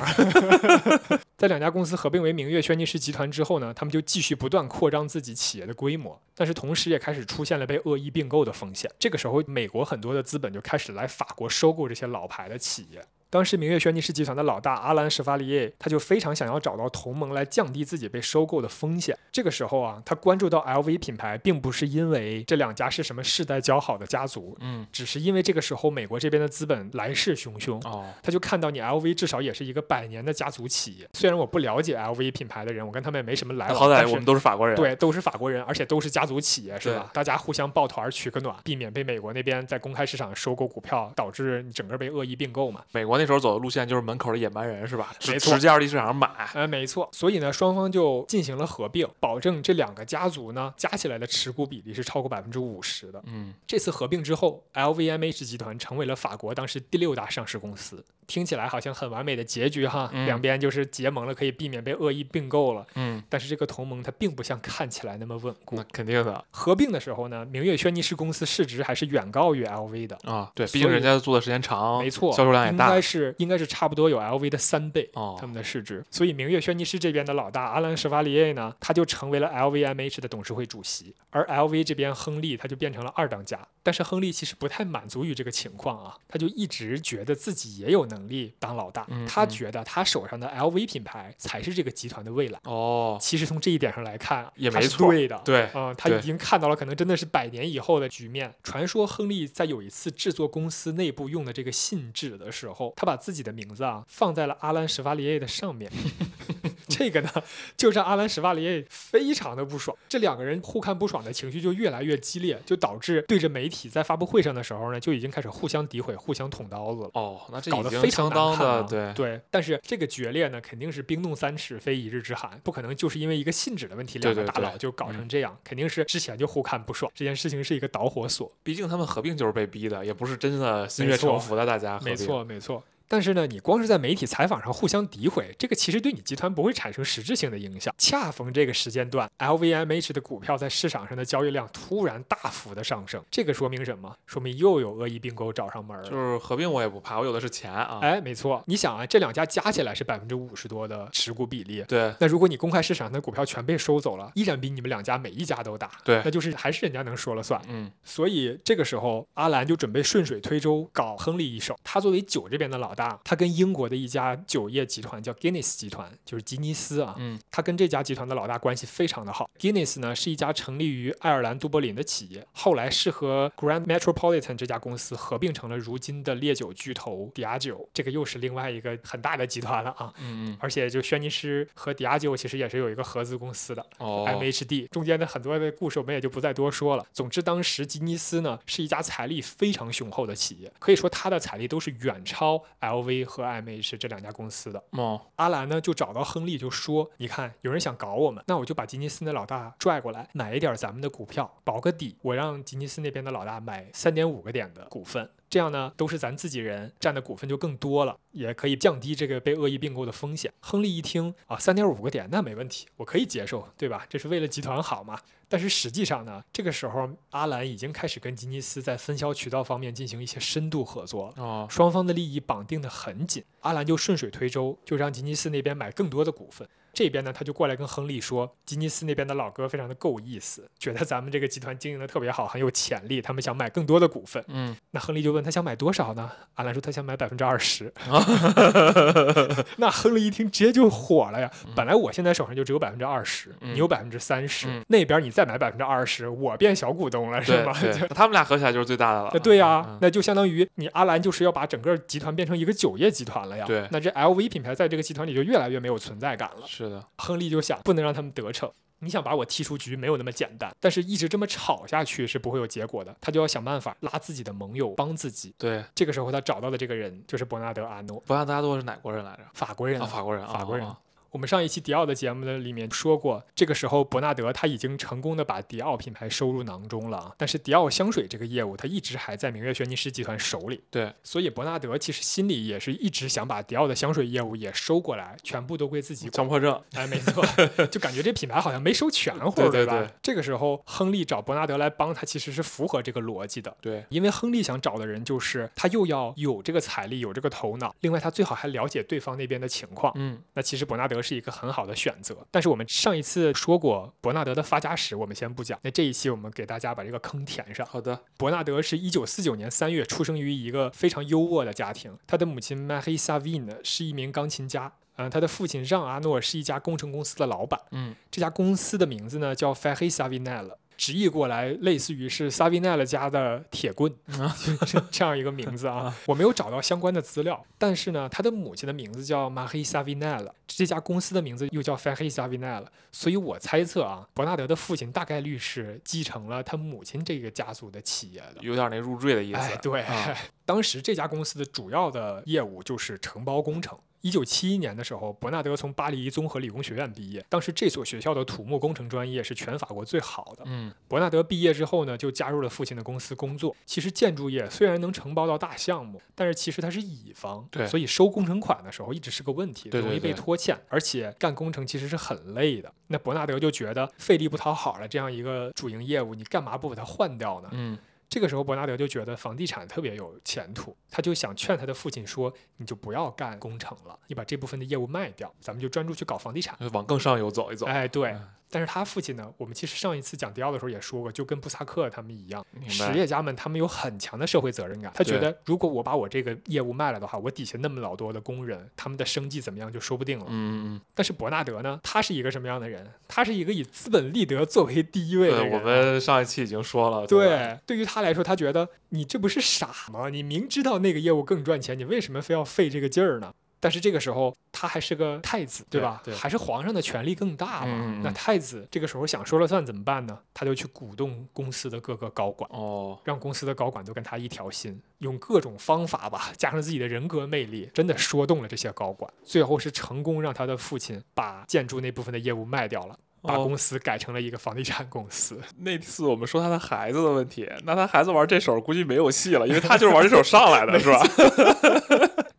S1: 在两家公司合并为明月轩尼诗集团之后呢，他们就继续不断扩张自己企业的规模，但是同时也开始出现了被恶意并购的风险。这个时候，美国很多的资本就开始来法国收购这些老牌的企业。当时明月轩尼诗集团的老大阿兰·舍法里耶，他就非常想要找到同盟来降低自己被收购的风险。这个时候啊，他关注到 LV 品牌，并不是因为这两家是什么世代交好的家族，
S2: 嗯
S1: 只是因为这个时候美国这边的资本来势汹汹，
S2: 哦
S1: 他就看到你 LV 至少也是一个百年的家族企业。虽然我不了解 LV 品牌的人，我跟他们也没什么来往，
S2: 好歹我们都是法国人。
S1: 对都是法国人，而且都是家族企业，是吧？大家互相抱团取个暖，避免被美国那边在公开市场收购股票，导致你整个被恶意并购嘛。
S2: 美国那时候走的路线就是门口的野蛮人是吧？
S1: 没错
S2: 直直接二级市场上买。
S1: 呃，没错，所以呢，双方就进行了合并，保证这两个家族呢加起来的持股比例是超过百分之五十的。
S2: 嗯
S1: 这次合并之后，LVMH 集团成为了法国当时第六大上市公司。听起来好像很完美的结局哈，
S2: 嗯
S1: 两边就是结盟了，可以避免被恶意并购了。
S2: 嗯，
S1: 但是这个同盟它并不像看起来那么稳固
S2: 那。肯定的
S1: 合并的时候呢，明月轩尼诗公司市值还是远高于 LV 的，
S2: 啊。对，毕竟人家做的时间长，
S1: 没错，
S2: 销售量也大
S1: 应该。是应该是差不多有 LV 的三倍。
S2: 哦
S1: 他们的市值，所以明月轩尼诗这边的老大阿兰·舍法里耶呢，他就成为了 LVMH 的董事会主席，而 LV 这边亨利他就变成了二当家。但是亨利其实不太满足于这个情况啊，他就一直觉得自己也有能力当老大，
S2: 嗯嗯
S1: 他觉得他手上的 LV 品牌才是这个集团的未来。
S2: 哦，
S1: 其实从这一点上来看，
S2: 也没错
S1: 对的。
S2: 对
S1: 嗯，他已经看到了可能真的是百年以后的局面。传说亨利在有一次制作公司内部用的这个信纸的时候，他把自己的名字啊放在了阿兰·史瓦里耶的上面。这个呢，就让阿兰·史瓦里耶非常的不爽。这两个人互看不爽的情绪就越来越激烈，就导致对着媒体在发布会上的时候呢，就已经开始互相诋毁、互相捅刀子了。
S2: 哦，那这已
S1: 搞得非常
S2: 的对
S1: 对，但是这个决裂呢，肯定是冰冻三尺非一日之寒，不可能就是因为一个信纸的问题，两个大佬就搞成这样，肯定是之前就互看不爽，这件事情是一个导火索。
S2: 毕竟他们合并就是被逼的，也不是真的心悦诚服的。大家
S1: 没，错，没错。但是呢，你光是在媒体采访上互相诋毁，这个其实对你集团不会产生实质性的影响。恰逢这个时间段，LVMH 的股票在市场上的交易量突然大幅的上升，这个说明什么？说明又有恶意并购找上门儿了。
S2: 就是合并我也不怕，我有的是钱啊。
S1: 哎，没错，你想啊，这两家加起来是百分之五十多的持股比例，
S2: 对
S1: 那如果你公开市场的股票全被收走了，依然比你们两家每一家都大，
S2: 对
S1: 那就是还是人家能说了算。
S2: 嗯
S1: 所以这个时候，阿兰就准备顺水推舟搞亨利一手。他作为酒这边的老大，他跟英国的一家酒业集团叫 Guinness 集团，就是吉尼斯啊，
S2: 嗯
S1: 他跟这家集团的老大关系非常的好。Guinness 呢是一家成立于爱尔兰都柏林的企业，后来是和 Grand Metropolitan 这家公司合并成了如今的烈酒巨头迪亚酒，这个又是另外一个很大的集团了啊。
S2: 嗯嗯
S1: 而且就轩尼诗和迪亚酒其实也是有一个合资公司的。
S2: 哦
S1: MHD 中间的很多的故事我们也就不再多说了。总之，当时吉尼斯呢是一家财力非常雄厚的企业，可以说它的财力都是远超 LV 和 MH 这两家公司的。
S2: 哦
S1: 阿兰呢就找到亨利就说：“你看，有人想搞我们，那我就把吉尼斯的老大拽过来，买一点咱们的股票，保个底。我让吉尼斯那边的老大买三点五个点的股份。”这样呢都是咱自己人，占的股份就更多了，也可以降低这个被恶意并购的风险。亨利一听啊，三点五个点那没问题，我可以接受，对吧？这是为了集团好嘛。但是实际上呢，这个时候阿兰已经开始跟吉尼斯在分销渠道方面进行一些深度合作了，
S2: 哦，
S1: 双方的利益绑定得很紧。阿兰就顺水推舟，就让吉尼斯那边买更多的股份。这边呢，他就过来跟亨利说，吉尼斯那边的老哥非常的够意思，觉得咱们这个集团经营的特别好，很有潜力，他们想买更多的股份。
S2: 嗯，
S1: 那亨利就问他想买多少呢？阿兰说他想买百分之二十。那亨利一听直接就火了呀！本来我现在手上就只有百分之二十，
S2: 嗯
S1: 你有百分之三十
S2: 嗯，
S1: 那边你再买百分之二十，我变小股东了，是吗？
S2: 他们俩合起来就是最大的了。
S1: 对呀、
S2: 嗯
S1: 那就相当于你阿兰就是要把整个集团变成一个酒业集团了呀。
S2: 对
S1: 那这 LV 品牌在这个集团里就越来越没有存在感了。
S2: 是的，
S1: 亨利就想，不能让他们得逞。你想把我踢出局，没有那么简单。但是，一直这么吵下去是不会有结果的。他就要想办法拉自己的盟友帮自己。
S2: 对。
S1: 这个时候，他找到的这个人就是伯纳德·阿诺，
S2: 伯纳德阿诺是哪国人来着？
S1: 法国人、
S2: 啊，法国人，
S1: 法国人
S2: 啊
S1: 我们上一期迪奥的节目的里面说过，这个时候伯纳德他已经成功的把迪奥品牌收入囊中了啊，但是迪奥香水这个业务他一直还在明月轩尼诗集团手里，
S2: 对，
S1: 所以伯纳德其实心里也是一直想把迪奥的香水业务也收过来，全部都归自己。
S2: 强迫症。
S1: 哎，没错，就感觉这品牌好像没收全乎，吧？
S2: 对对对
S1: 这个时候，亨利找伯纳德来帮他，其实是符合这个逻辑的。
S2: 对，
S1: 因为亨利想找的人就是他又要有这个财力，有这个头脑，另外他最好还了解对方那边的情况。
S2: 嗯，
S1: 那其实伯纳德是一个很好的选择，但是我们上一次说过伯纳德的发家史，我们先不讲。那这一期我们给大家把这个坑填上。
S2: 好的，
S1: 伯纳德是一九四九年三月出生于一个非常优渥的家庭，他的母亲 Marie Savine 是一名钢琴家。嗯，他的父亲让阿诺是一家工程公司的老板，
S2: 嗯，
S1: 这家公司的名字呢叫 Ferry Savinel，直译过来类似于是 Savinel 家的铁棍，就是这样一个名字啊。我没有找到相关的资料，但是呢，他的母亲的名字叫 Marie Savinel，这家公司的名字又叫 Ferry Savinel，所以我猜测啊，伯纳德的父亲大概率是继承了他母亲这个家族的企业的。
S2: 有点那入赘的意思。
S1: 哎，对，
S2: 啊
S1: 当时这家公司的主要的业务就是承包工程。一九七一年的时候，伯纳德从巴黎综合理工学院毕业，当时这所学校的土木工程专业是全法国最好的。
S2: 嗯，
S1: 伯纳德毕业之后呢，就加入了父亲的公司工作。其实建筑业虽然能承包到大项目，但是其实它是乙方，
S2: 对
S1: 所以收工程款的时候一直是个问题，
S2: 对对
S1: 容易被拖欠，而且干工程其实是很累的。那伯纳德就觉得费力不讨好了，这样一个主营业务，你干嘛不把它换掉呢？
S2: 嗯，
S1: 这个时候，伯纳德就觉得房地产特别有前途，他就想劝他的父亲说：“你就不要干工程了，你把这部分的业务卖掉，咱们就专注去搞房地产。
S2: 往更上游走一走。
S1: 哎，对。
S2: 嗯
S1: 但是他父亲呢，我们其实上一次讲迪奥的时候也说过，就跟布萨克他们一样，实业家们他们有很强的社会责任感。他觉得，如果我把我这个业务卖了的话，我底下那么老多的工人，他们的生计怎么样就说不定了。
S2: 嗯嗯
S1: 但是伯纳德呢，他是一个什么样的人？他是一个以资本利得作为第一位的。
S2: 我们上一期已经说了。吧，
S1: 对，对于他来说，他觉得你这不是傻吗？你明知道那个业务更赚钱，你为什么非要费这个劲儿呢？但是这个时候他还是个太子，对吧？
S2: 对对
S1: 还是皇上的权力更大嘛。那太子这个时候想说了算怎么办呢？他就去鼓动公司的各个高管，
S2: 哦，
S1: 让公司的高管都跟他一条心，用各种方法吧，加上自己的人格魅力，真的说动了这些高管。最后是成功让他的父亲把建筑那部分的业务卖掉了。把
S2: 哦
S1: 公司改成了一个房地产公司，
S2: 那次我们说他的孩子的问题，那他孩子玩这手估计没有戏了，因为他就是玩这手上来的，是吧？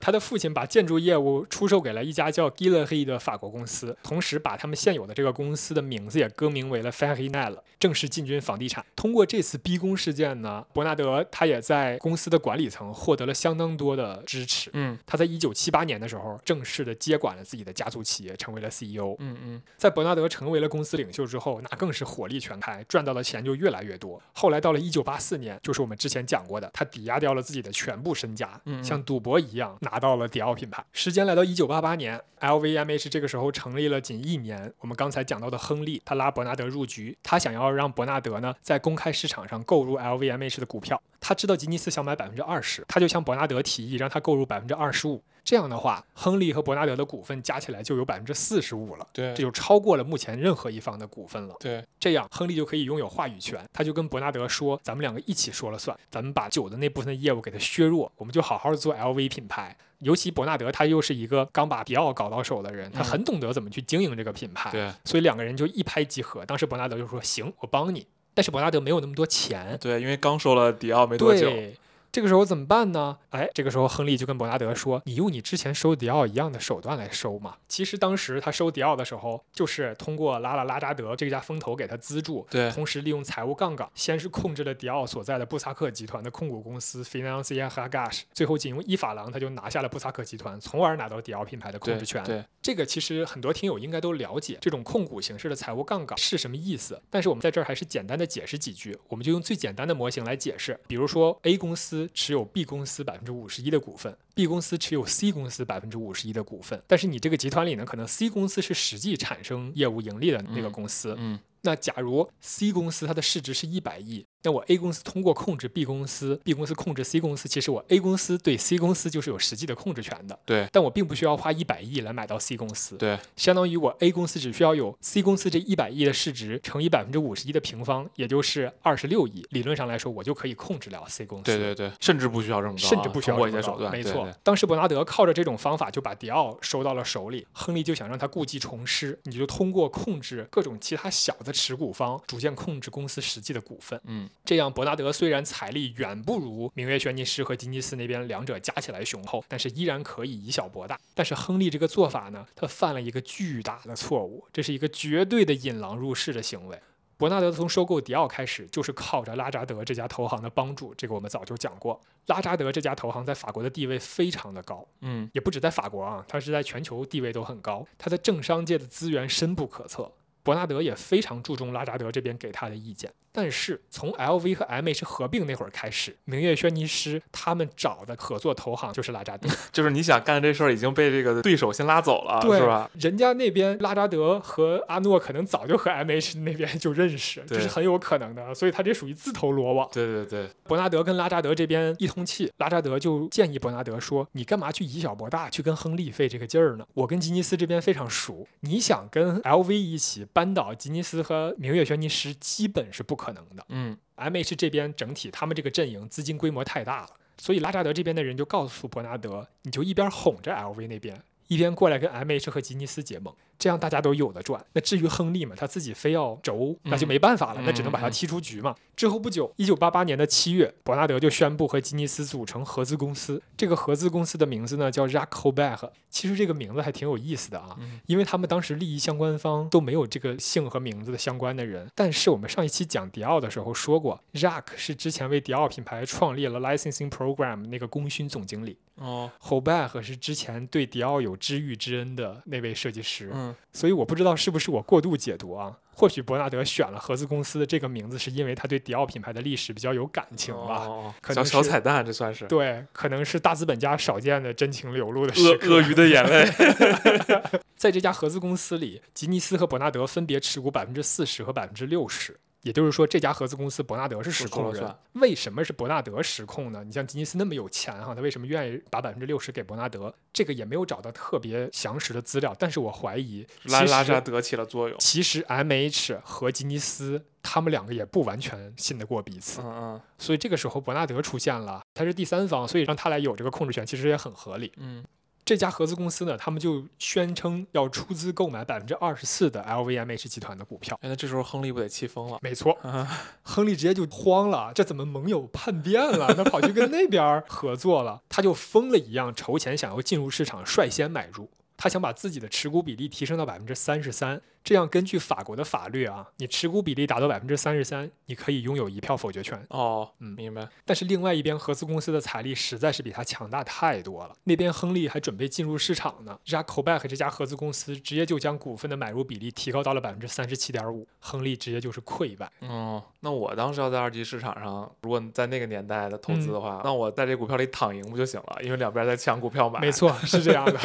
S1: 他的父亲把建筑业务出售给了一家叫 g i l l e r y 的法国公司，同时把他们现有的这个公司的名字也更名为了 f e r r y n e l 正式进军房地产。通过这次逼宫事件呢，伯纳德他也在公司的管理层获得了相当多的支持。
S2: 嗯
S1: 他在一九七八年的时候正式的接管了自己的家族企业，成为了 CEO。
S2: 嗯嗯，
S1: 在伯纳德成为了公司领袖之后，那更是火力全开，赚到的钱就越来越多。后来到了一九八四年，就是我们之前讲过的，他抵押掉了自己的全部身家，
S2: 嗯嗯
S1: 像赌博一样拿达到了迪奥品牌。时间来到一九八八年，LVMH 这个时候成立了仅一年。我们刚才讲到的亨利，他拉伯纳德入局，他想要让伯纳德呢在公开市场上购入 LVMH 的股票。他知道吉尼斯想买百分之二十，他就向伯纳德提议让他购入百分之二十五。这样的话，亨利和伯纳德的股份加起来就有百分之四十五了。
S2: 对
S1: 这就超过了目前任何一方的股份了。
S2: 对，
S1: 这样，亨利就可以拥有话语权。他就跟伯纳德说：“咱们两个一起说了算，咱们把酒的那部分的业务给它削弱，我们就好好的做 LV 品牌。”尤其伯纳德他又是一个刚把迪奥搞到手的人，他
S2: 嗯
S1: 很懂得怎么去经营这个品牌，
S2: 对
S1: 所以两个人就一拍即合。当时伯纳德就说：“行，我帮你。”但是伯纳德没有那么多钱，
S2: 对，因为刚收了迪奥没多久，
S1: 对，这个时候怎么办呢？哎，这个时候亨利就跟伯纳德说：“你用你之前收迪奥一样的手段来收嘛。”其实当时他收迪奥的时候，就是通过拉拉拉扎德这家风投给他资助，
S2: 对
S1: 同时利用财务杠杆，先是控制了迪奥所在的布萨克集团的控股公司 Financier Hagash，最后仅用一法郎他就拿下了布萨克集团，从而拿到迪奥品牌的控制权。
S2: 对，
S1: 这个其实很多听友应该都了解，这种控股形式的财务杠杆是什么意思。但是我们在这儿还是简单的解释几句，我们就用最简单的模型来解释。比如说，A 公司持有 B 公司百分之五十一的股份，B 公司持有 C 公司百分之五十一的股份。但是你这个集团里呢，可能 C 公司是实际产生业务盈利的那个公司。
S2: 嗯
S1: 那假如 C 公司它的市值是一百亿，那我 A 公司通过控制 B 公司，B 公司控制 C 公司，其实我 A 公司对 C 公司就是有实际的控制权的。
S2: 对
S1: 但我并不需要花一百亿来买到 C 公司。
S2: 对，
S1: 相当于我 A 公司只需要有 C 公司这一百亿的市值乘以百分之五十一的平方，也就是二十六亿。理论上来说，我就可以控制了 C 公司。
S2: 对对对，甚至不需要这么高啊，
S1: 甚至不需要这么高
S2: 一些手段，
S1: 没错
S2: 对对，
S1: 当时伯纳德靠着这种方法就把迪奥收到了手里。亨利就想让他故技重施，你就通过控制各种其他小的持股方，逐渐控制公司实际的股份。
S2: 嗯
S1: 这样，伯纳德虽然财力远不如明月轩尼诗和吉尼斯那边两者加起来雄厚，但是依然可以以小博大。但是亨利这个做法呢，他犯了一个巨大的错误，这是一个绝对的引狼入室的行为。伯纳德从收购迪奥开始，就是靠着拉扎德这家投行的帮助，这个我们早就讲过。拉扎德这家投行在法国的地位非常的高，
S2: 嗯
S1: 也不止在法国啊，它是在全球地位都很高，它在政商界的资源深不可测。伯纳德也非常注重拉扎德这边给他的意见，但是从 LV 和 MH 合并那会儿开始，明月轩尼诗他们找的合作投行就是拉扎德，
S2: 就是你想干这事儿已经被这个对手先拉走了，
S1: 对
S2: 是吧？
S1: 人家那边拉扎德和阿诺可能早就和 MH 那边就认识，这是很有可能的，所以他这属于自投罗网。
S2: 对对对，
S1: 伯纳德跟拉扎德这边一通气，拉扎德就建议伯纳德说：“你干嘛去以小博大，去跟亨利费这个劲儿呢？我跟吉尼斯这边非常熟，你想跟 LV 一起扳倒吉尼斯和明月轩尼诗，基本是不可能的。
S2: 嗯
S1: MH 这边整体他们这个阵营资金规模太大了，所以拉扎德这边的人就告诉伯纳德，你就一边哄着 LV 那边。”一边过来跟 MH 和吉尼斯结盟，这样大家都有的赚。那至于亨利嘛，他自己非要轴，那就没办法了，
S2: 嗯
S1: 那只能把他
S2: 嗯
S1: 踢出局嘛。之后不久，一九八八年的七月，伯纳德就宣布和吉尼斯组成合资公司。这个合资公司的名字呢叫 Jacques Hobach。其实这个名字还挺有意思的啊，
S2: 嗯
S1: 因为他们当时利益相关方都没有这个姓和名字的相关的人。但是我们上一期讲迪奥的时候说过，Jacques 是之前为迪奥品牌创立了 Licensing Program 那个功勋总经理。
S2: 哦
S1: Holbach 是之前对迪奥有知遇之恩的那位设计师，
S2: 嗯
S1: 所以我不知道是不是我过度解读啊。或许伯纳德选了合资公司的这个名字，是因为他对迪奥品牌的历史比较有感情吧。
S2: 哦小
S1: 可能是
S2: 小彩蛋，这算是
S1: 对，可能是大资本家少见的真情流露的
S2: 鳄。鳄鱼的眼泪。
S1: 在这家合资公司里，吉尼斯和伯纳德分别持股百分之四十和百分之六十。也就是说，这家合资公司伯纳德是实控人。为什么是伯纳德实控呢？你像吉尼斯那么有钱哈，他为什么愿意把百分之六十给伯纳德？这个也没有找到特别详实的资料，但是我怀疑，
S2: 拉拉扎德起了作用。
S1: 其实 M H 和吉尼斯他们两个也不完全信得过彼此，
S2: 嗯嗯
S1: 所以这个时候伯纳德出现了，他是第三方，所以让他来有这个控制权，其实也很合理。
S2: 嗯
S1: 这家合资公司呢，他们就宣称要出资购买百分之二十四的 LVMH 集团的股票。
S2: 哎，那这时候亨利不得气疯了？
S1: 没错，
S2: 啊，
S1: 亨利直接就慌了，这怎么盟友叛变了？他跑去跟那边儿合作了，他就疯了一样筹钱，想要进入市场，率先买入。他想把自己的持股比例提升到百分之三十三，这样根据法国的法律啊，你持股比例达到百分之三十三，你可以拥有一票否决权。
S2: 哦，
S1: 嗯
S2: 明白。
S1: 但是另外一边合资公司的财力实在是比他强大太多了。那边亨利还准备进入市场呢这家 c k Colbach 这家合资公司直接就将股份的买入比例提高到了百分之三十七点五，亨利直接就是溃败。
S2: 哦，那我当时要在二级市场上，如果在那个年代的投资的话，那我在这股票里躺赢不就行了？因为两边在抢股票买。
S1: 没。错，是这样的。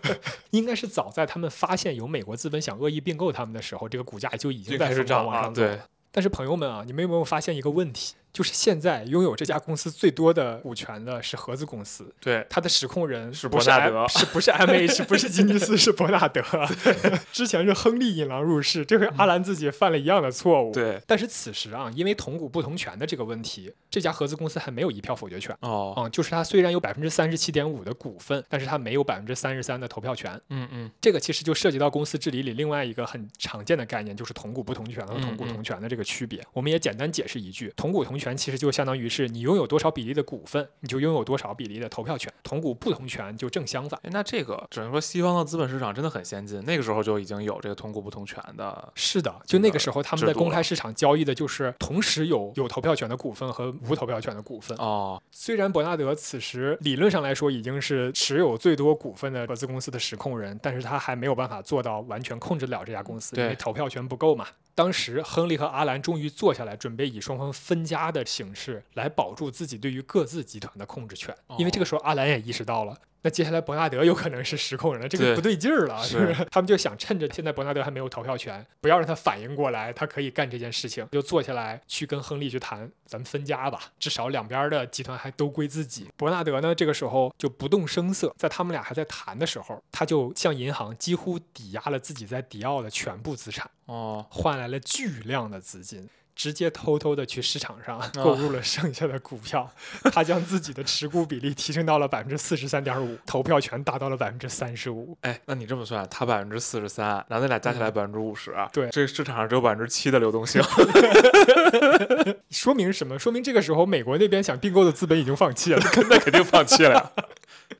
S1: 应该是早在他们发现有美国资本想恶意并购他们的时候，这个股价就已经
S2: 就开始
S1: 在疯狂
S2: 涨了，
S1: 往上走。
S2: 对，
S1: 但是朋友们啊，你们有没有发现一个问题？就是现在拥有这家公司最多的股权的是合资公司，
S2: 对，
S1: 它的实控人
S2: 是伯纳德
S1: 是不是 M H，不是吉尼斯，是伯纳德。之前是亨利引狼入室，这回阿兰自己犯了一样的错误。。
S2: 对，
S1: 但是此时啊，因为同股不同权的这个问题，这家合资公司还没有一票否决权。
S2: 哦，
S1: 嗯、就是它虽然有百分之三十七点五的股份，但是它没有百分之三十三的投票权。
S2: 嗯嗯，
S1: 这个其实就涉及到公司治理里另外一个很常见的概念，就是同股不同权和
S2: 嗯
S1: 同股
S2: 嗯
S1: 同权的这个区别。我们也简单解释一句，同股同权其实就相当于是你拥有多少比例的股份，你就拥有多少比例的投票权。同股不同权就正相反。
S2: 哎，那这个只能说西方的资本市场真的很先进，那个时候就已经有这个同股不同权的。
S1: 是的，就那个时候他们在公开市场交易的就是同时有有投票权的股份和无投票权的股份。
S2: 哦，
S1: 虽然伯纳德此时理论上来说已经是持有最多股份的合资公司的实控人，但是他还没有办法做到完全控制得了这家公司，因为投票权不够嘛。当时亨利和阿兰终于坐下来，准备以双方分家的形式来保住自己对于各自集团的控制权，因为这个时候阿兰也意识到了。那接下来伯纳德有可能是实控人了，这个不对劲儿了，
S2: 是
S1: 是不是？他们就想趁着现在伯纳德还没有投票权，不要让他反应过来，他可以干这件事情，就坐下来去跟亨利去谈，咱们分家吧，至少两边的集团还都归自己。伯纳德呢，这个时候就不动声色，在他们俩还在谈的时候，他就向银行几乎抵押了自己在迪奥的全部资产，
S2: 哦，
S1: 换来了巨量的资金。直接偷偷的去市场上购入了剩下的股票，他将自己的持股比例提升到了百分之四十三点五，投票权达到了百分之三十五。
S2: 哎，那你这么算，他百分之四十三，然后那俩加起来百分之五十，
S1: 嗯对
S2: 这市场上只有百分之七的流动性。
S1: 说明什么？说明这个时候美国那边想并购的资本已经放弃了。
S2: 那肯定放弃了呀。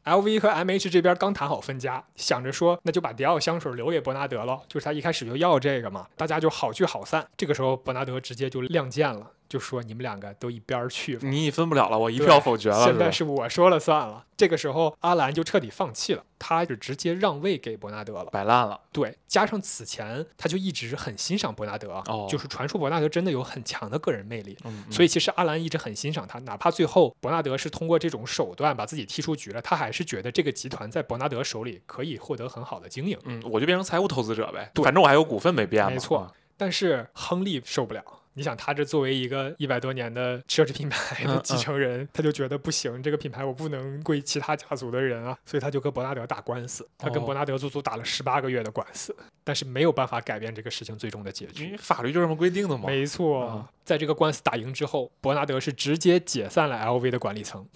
S1: LV 和 MH 这边刚谈好分家，想着说那就把迪奥香水留给伯纳德了，就是他一开始就要这个嘛，大家就好聚好散。这个时候伯纳德直接就亮剑了，就说你们两个都一边儿去吧。
S2: 你已分不了了，我一票否决了，
S1: 现在？是我说了算了。这个时候，阿兰就彻底放弃了，他就直接让位给伯纳德了。
S2: 摆烂了。
S1: 对，加上此前他就一直很欣赏伯纳德，
S2: 哦
S1: 就是传说伯纳德真的有很强的个人魅力。
S2: 嗯，
S1: 所以其实阿兰一直很欣赏他，哪怕最后伯纳德是通过这种手段把自己踢出局了，他还是觉得这个集团在伯纳德手里可以获得很好的经营。
S2: 嗯，我就变成财务投资者呗，反正我还有股份没变嘛。
S1: 没错
S2: 啊
S1: 但是亨利受不了。你想，他这作为一个一百多年的奢侈品牌的
S2: 嗯
S1: 继承人，他就觉得不行，这个品牌我不能归其他家族的人啊，所以他就跟伯纳德打官司。他跟
S2: 哦
S1: 伯纳德足足打了十八个月的官司，但是没有办法改变这个事情最终的结局。
S2: 因为法律就这么规定的嘛。
S1: 没错，
S2: 嗯
S1: 在这个官司打赢之后，伯纳德是直接解散了 LV 的管理层，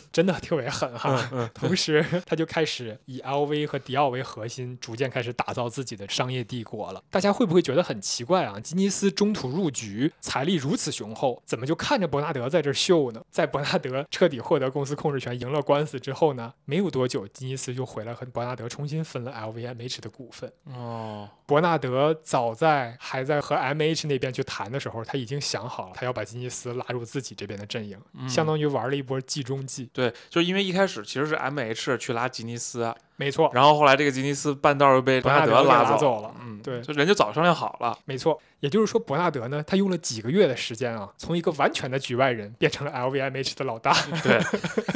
S1: 真的特别狠哈。
S2: 嗯
S1: 同时，他就开始以 LV 和迪奥为核心，逐渐开始打造自己的商业帝国了。大家会不会觉得很奇怪啊？吉尼斯中途入局，财力如此雄厚，怎么就看着伯纳德在这儿秀呢？在伯纳德彻底获得公司控制权、赢了官司之后呢，没有多久，吉尼斯就回来和伯纳德重新分了 LVMH 的股份。
S2: 哦，
S1: 伯纳德早在还在和 MH 那边去谈的时候，他已经想好了，他要把吉尼斯拉入自己这边的阵营，
S2: 嗯
S1: 相当于玩了一波计中计。
S2: 对，就因为一开始其实是 M H 去拉吉尼斯，
S1: 没错，
S2: 然后后来这个吉尼斯半道儿又被伯纳
S1: 德
S2: 拉走
S1: 拉走了
S2: 嗯，
S1: 对
S2: 就人就早商量好了。
S1: 没错。也就是说，伯纳德呢，他用了几个月的时间啊，从一个完全的局外人变成了 LVMH 的老大。
S2: 对，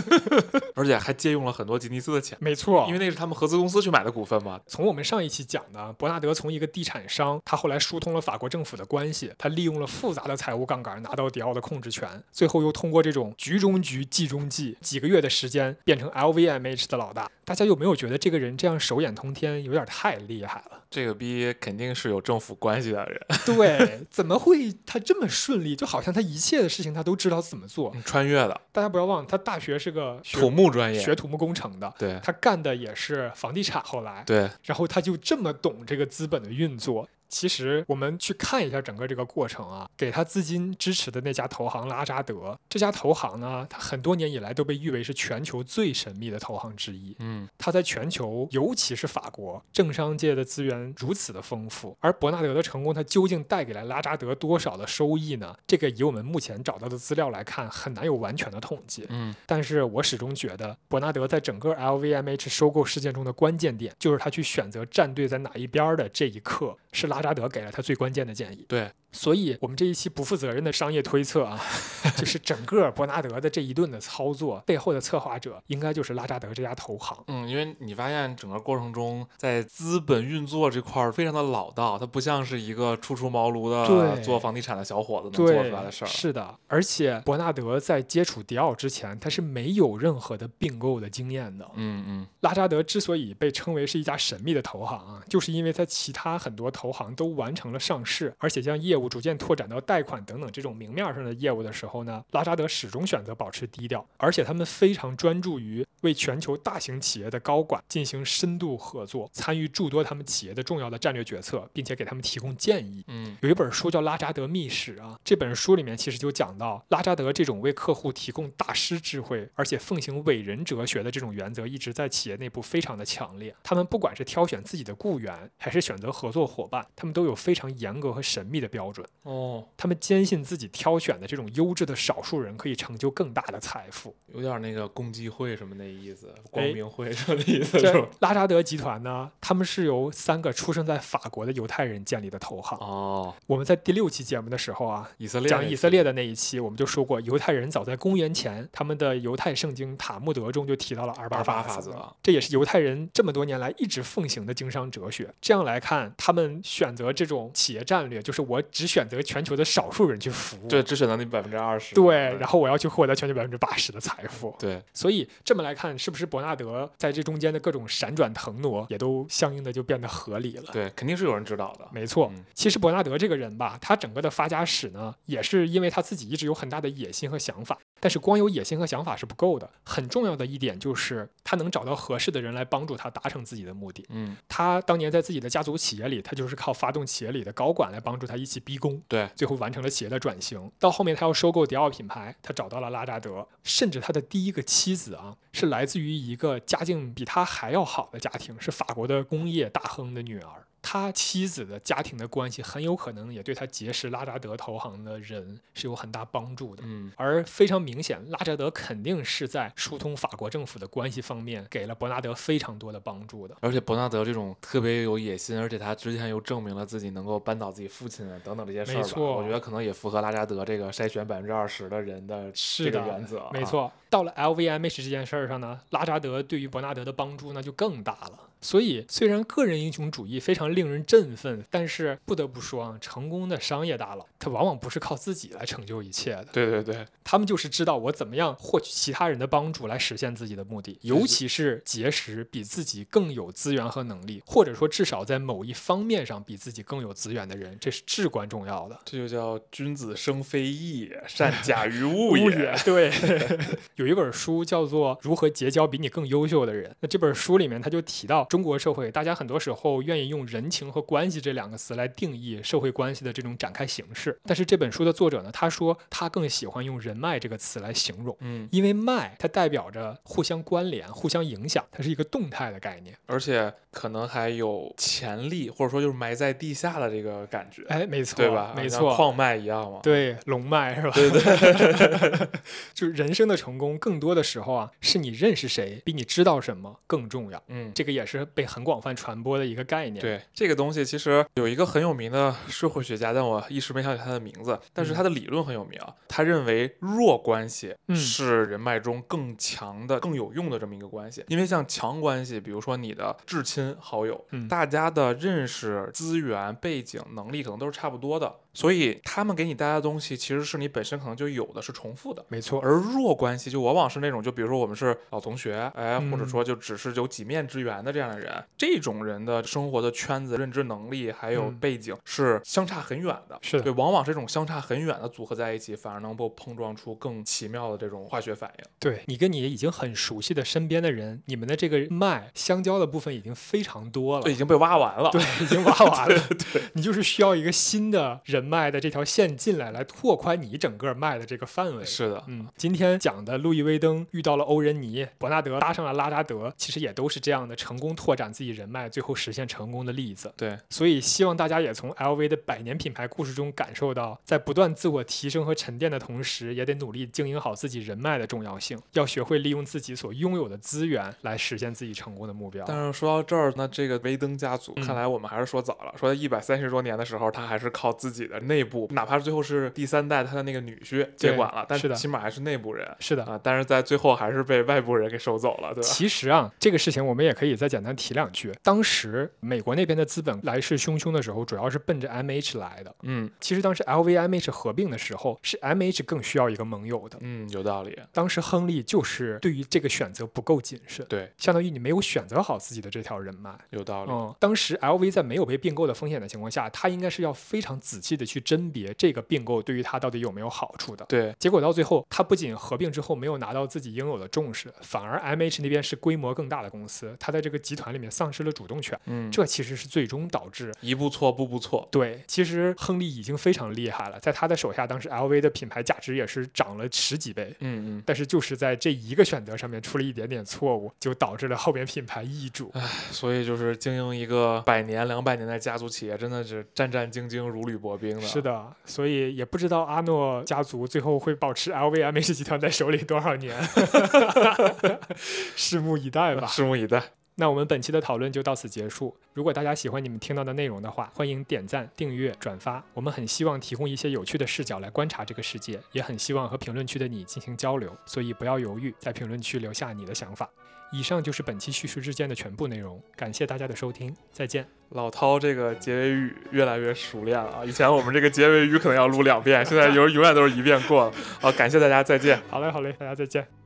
S2: 而且还借用了很多吉尼斯的钱，
S1: 没错，
S2: 因为那是他们合资公司去买的股份嘛。
S1: 从我们上一期讲的，伯纳德从一个地产商，他后来疏通了法国政府的关系，他利用了复杂的财务杠杆拿到迪奥的控制权，最后又通过这种局中局、计中计，几个月的时间变成 LVMH 的老大。大家有没有觉得这个人这样手眼通天，有点太厉害了？
S2: 这个逼肯定是有政府关系的人，
S1: 对，怎么会他这么顺利？就好像他一切的事情他都知道怎么做。
S2: 穿越的
S1: 大家不要忘了，他大学是个学
S2: 土木专业，
S1: 学土木工程的，
S2: 对
S1: 他干的也是房地产。后来，
S2: 对，
S1: 然后他就这么懂这个资本的运作。其实我们去看一下整个这个过程啊，给他资金支持的那家投行拉扎德，这家投行呢，它很多年以来都被誉为是全球最神秘的投行之一。
S2: 嗯，
S1: 它在全球，尤其是法国，政商界的资源如此的丰富，而伯纳德的成功，它究竟带给了拉扎德多少的收益呢？这个以我们目前找到的资料来看，很难有完全的统计。
S2: 嗯，
S1: 但是我始终觉得，伯纳德在整个 LVMH 收购事件中的关键点，就是他去选择站队在哪一边儿的这一刻，是拉扎德给了他最关键的建议。
S2: 对，
S1: 所以我们这一期不负责任的商业推测啊，就是整个伯纳德的这一顿的操作背后的策划者，应该就是拉扎德这家投行。
S2: 嗯，因为你发现整个过程中，在资本运作这块儿非常的老道，它不像是一个初出茅庐的做房地产的小伙子能做出来的事儿。
S1: 是的，而且伯纳德在接触迪奥之前，他是没有任何的并购的经验的。
S2: 嗯嗯，
S1: 拉扎德之所以被称为是一家神秘的投行啊，就是因为他其他很多投行都完成了上市，而且将业务逐渐拓展到贷款等等这种明面上的业务的时候呢，拉扎德始终选择保持低调，而且他们非常专注于为全球大型企业的高管进行深度合作，参与诸多他们企业的重要的战略决策，并且给他们提供建议。
S2: 嗯
S1: 有一本书叫《拉扎德秘史》啊，这本书里面其实就讲到拉扎德这种为客户提供大师智慧，而且奉行伟人哲学的这种原则，一直在企业内部非常的强烈。他们不管是挑选自己的雇员，还是选择合作伙伴，他们都有非常严格和神秘的标准。
S2: 哦，
S1: 他们坚信自己挑选的这种优质的少数人可以成就更大的财富。
S2: 有点那个共济会什么那意思，
S1: 哎
S2: 光明会什么的意思是？
S1: 拉扎德集团呢，他们是由三个出生在法国的犹太人建立的投行。
S2: 哦，
S1: 我们在第六期节目的时候啊，
S2: 以色列
S1: 讲以色列的那一期，我们就说过，犹太人早在公元前，他们的犹太圣经塔木德中就提到了二八法
S2: 则
S1: 这也是犹太人这么多年来一直奉行的经商哲学。这样来看，他们选择这种企业战略，就是我只选择全球的少数人去服务。
S2: 对，只选择那百分之二十。
S1: 对，然后我要去获得全球百分之八十的财富。
S2: 对，
S1: 所以这么来看，是不是伯纳德在这中间的各种闪转腾挪，也都相应的就变得合理了？
S2: 对，肯定是有人知道的。
S1: 没错
S2: 嗯，
S1: 其实伯纳德这个人吧，他整个的发家史呢，也是因为他自己一直有很大的野心和想法。但是光有野心和想法是不够的，很重要的一点就是他能找到合适的人来帮助他达成自己的目的。
S2: 嗯，
S1: 他当年在自己的家族企业里，他就是靠发动企业里的高管来帮助他一起逼宫，
S2: 对，
S1: 最后完成了企业的转型。到后面他要收购迪奥品牌，他找到了拉扎德，甚至他的第一个妻子啊，是来自于一个家境比他还要好的家庭，是法国的工业大亨的女儿。他妻子的家庭的关系很有可能也对他结识拉扎德投行的人是有很大帮助的。
S2: 嗯，
S1: 而非常明显，拉扎德肯定是在疏通法国政府的关系方面给了伯纳德非常多的帮助的。
S2: 而且伯纳德这种特别有野心，而且他之前又证明了自己能够扳倒自己父亲啊等等这些事儿吧，
S1: 没错
S2: 我觉得可能也符合拉扎德这个筛选百分之二十的人的这个原则。啊，
S1: 没错，到了 LVMH 这件事儿上呢，拉扎德对于伯纳德的帮助那就更大了。所以，虽然个人英雄主义非常令人振奋，但是不得不说啊，成功的商业大佬他往往不是靠自己来成就一切的，
S2: 对对对，
S1: 他们就是知道我怎么样获取其他人的帮助来实现自己的目的，尤其是结识比自己更有资源和能力，或者说至少在某一方面上比自己更有资源的人，这是至关重要的。
S2: 这就叫君子生非异，善假于物也。
S1: 也对，有一本书叫做《如何结交比你更优秀的人》。那这本书里面他就提到，中国社会大家很多时候愿意用人情和关系这两个词来定义社会关系的这种展开形式，但是这本书的作者呢，他说他更喜欢用人脉这个词来形容。
S2: 嗯，
S1: 因为脉它代表着互相关联、互相影响，它是一个动态的概念。
S2: 而且可能还有潜力，或者说就是埋在地下的这个感觉，
S1: 哎，没错，
S2: 对吧？
S1: 没错，
S2: 矿脉一样嘛。
S1: 对，龙脉是吧？对对，就是人生的成功，更多的时候啊，是你认识谁比你知道什么更重要。
S2: 嗯，
S1: 这个也是被很广泛传播的一个概念。，
S2: 对这个东西，其实有一个很有名的社会学家，但我一时没想起他的名字，但是他的理论很有名啊。他认为弱关系
S1: 嗯
S2: 是人脉中更强的、更有用的这么一个关系，因为像强关系，比如说你的至亲好友，
S1: 嗯
S2: 大家的认识、资源、背景、能力可能都是差不多的，所以他们给你带来的东西，其实是你本身可能就有的，是重复的。
S1: 没错。
S2: 而弱关系就往往是那种，就比如说我们是老同学，哎，或者
S1: 嗯
S2: 说就只是有几面之缘的这样的人，这种人的生活的圈子、认知能力还有
S1: 嗯
S2: 背景是相差很远的。
S1: 是的
S2: 对，往往这种相差很远的组合在一起，反而能够碰撞出更奇妙的这种化学反应。
S1: 对你跟你已经很熟悉的身边的人，你们的这个脉相交的部分已经非常多了
S2: 对，已。经被挖完了。
S1: 对，已经挖完了。对，你就是需要一个新的人脉的这条线进来，来拓宽你整个脉的这个范围。
S2: 是的，
S1: 嗯，今天讲的路易威登遇到了欧仁尼，伯纳德搭上了拉扎德，其实也都是这样的成功拓展自己人脉，最后实现成功的例子。
S2: 对，
S1: 所以希望大家也从 LV 的百年品牌故事中感受到，在不断自我提升和沉淀的同时，也得努力经营好自己人脉的重要性，要学会利用自己所拥有的资源来实现自己成功的目标。
S2: 但是说到这儿，那这个威登家族，
S1: 嗯
S2: 看来我们还是说早了。说一百三十多年的时候，他还是靠自己的内部，哪怕是最后是第三代他的那个女婿接管了，但
S1: 是
S2: 起码还是内部人。
S1: 是的，
S2: 啊，啊，但是在最后还是被外部人给收走了，对吧？
S1: 其实啊，这个事情我们也可以再简单提两句。当时美国那边的资本来势汹汹的时候，主要是奔着 MH 来的。
S2: 嗯
S1: 其实当时 LVMH 合并的时候，是 MH 更需要一个盟友的。
S2: 嗯，有道理。
S1: 当时亨利就是对于这个选择不够谨慎，
S2: 对，
S1: 相当于你没有选择好自己的这条人脉。
S2: 有道理。
S1: 嗯，当时 LV 在没有被并购的风险的情况下，他应该是要非常仔细的去甄别这个并购对于他到底有没有好处的。
S2: 对，
S1: 结果到最后，他不仅合并之后没有拿到自己应有的重视，反而 MH 那边是规模更大的公司，他在这个集团里面丧失了主动权，
S2: 嗯，
S1: 这其实是最终导致。
S2: 一步错，步步错。
S1: 对，其实亨利已经非常厉害了，在他的手下，当时 LV 的品牌价值也是涨了十几倍。
S2: 嗯嗯，
S1: 但是就是在这一个选择上面出了一点点错误，就导致了后边品牌易主。
S2: 唉所以就是经营一个百年、两百年的家族企业，真的是战战兢兢、如履薄冰的。
S1: 是的，所以也不知道阿诺家族最后会保持 LVMH 集团在手里多少年，拭目以待吧。
S2: 拭目以待。
S1: 那我们本期的讨论就到此结束。如果大家喜欢你们听到的内容的话，欢迎点赞、订阅、转发。我们很希望提供一些有趣的视角来观察这个世界，也很希望和评论区的你进行交流。所以不要犹豫，在评论区留下你的想法。以上就是本期叙事之间的全部内容，感谢大家的收听，再见。
S2: 老涛这个结尾语越来越熟练了啊！以前我们这个结尾语可能要录两遍，现在永永远都是一遍过了。好，感谢大家，再见。
S1: 好嘞，好嘞，大家再见。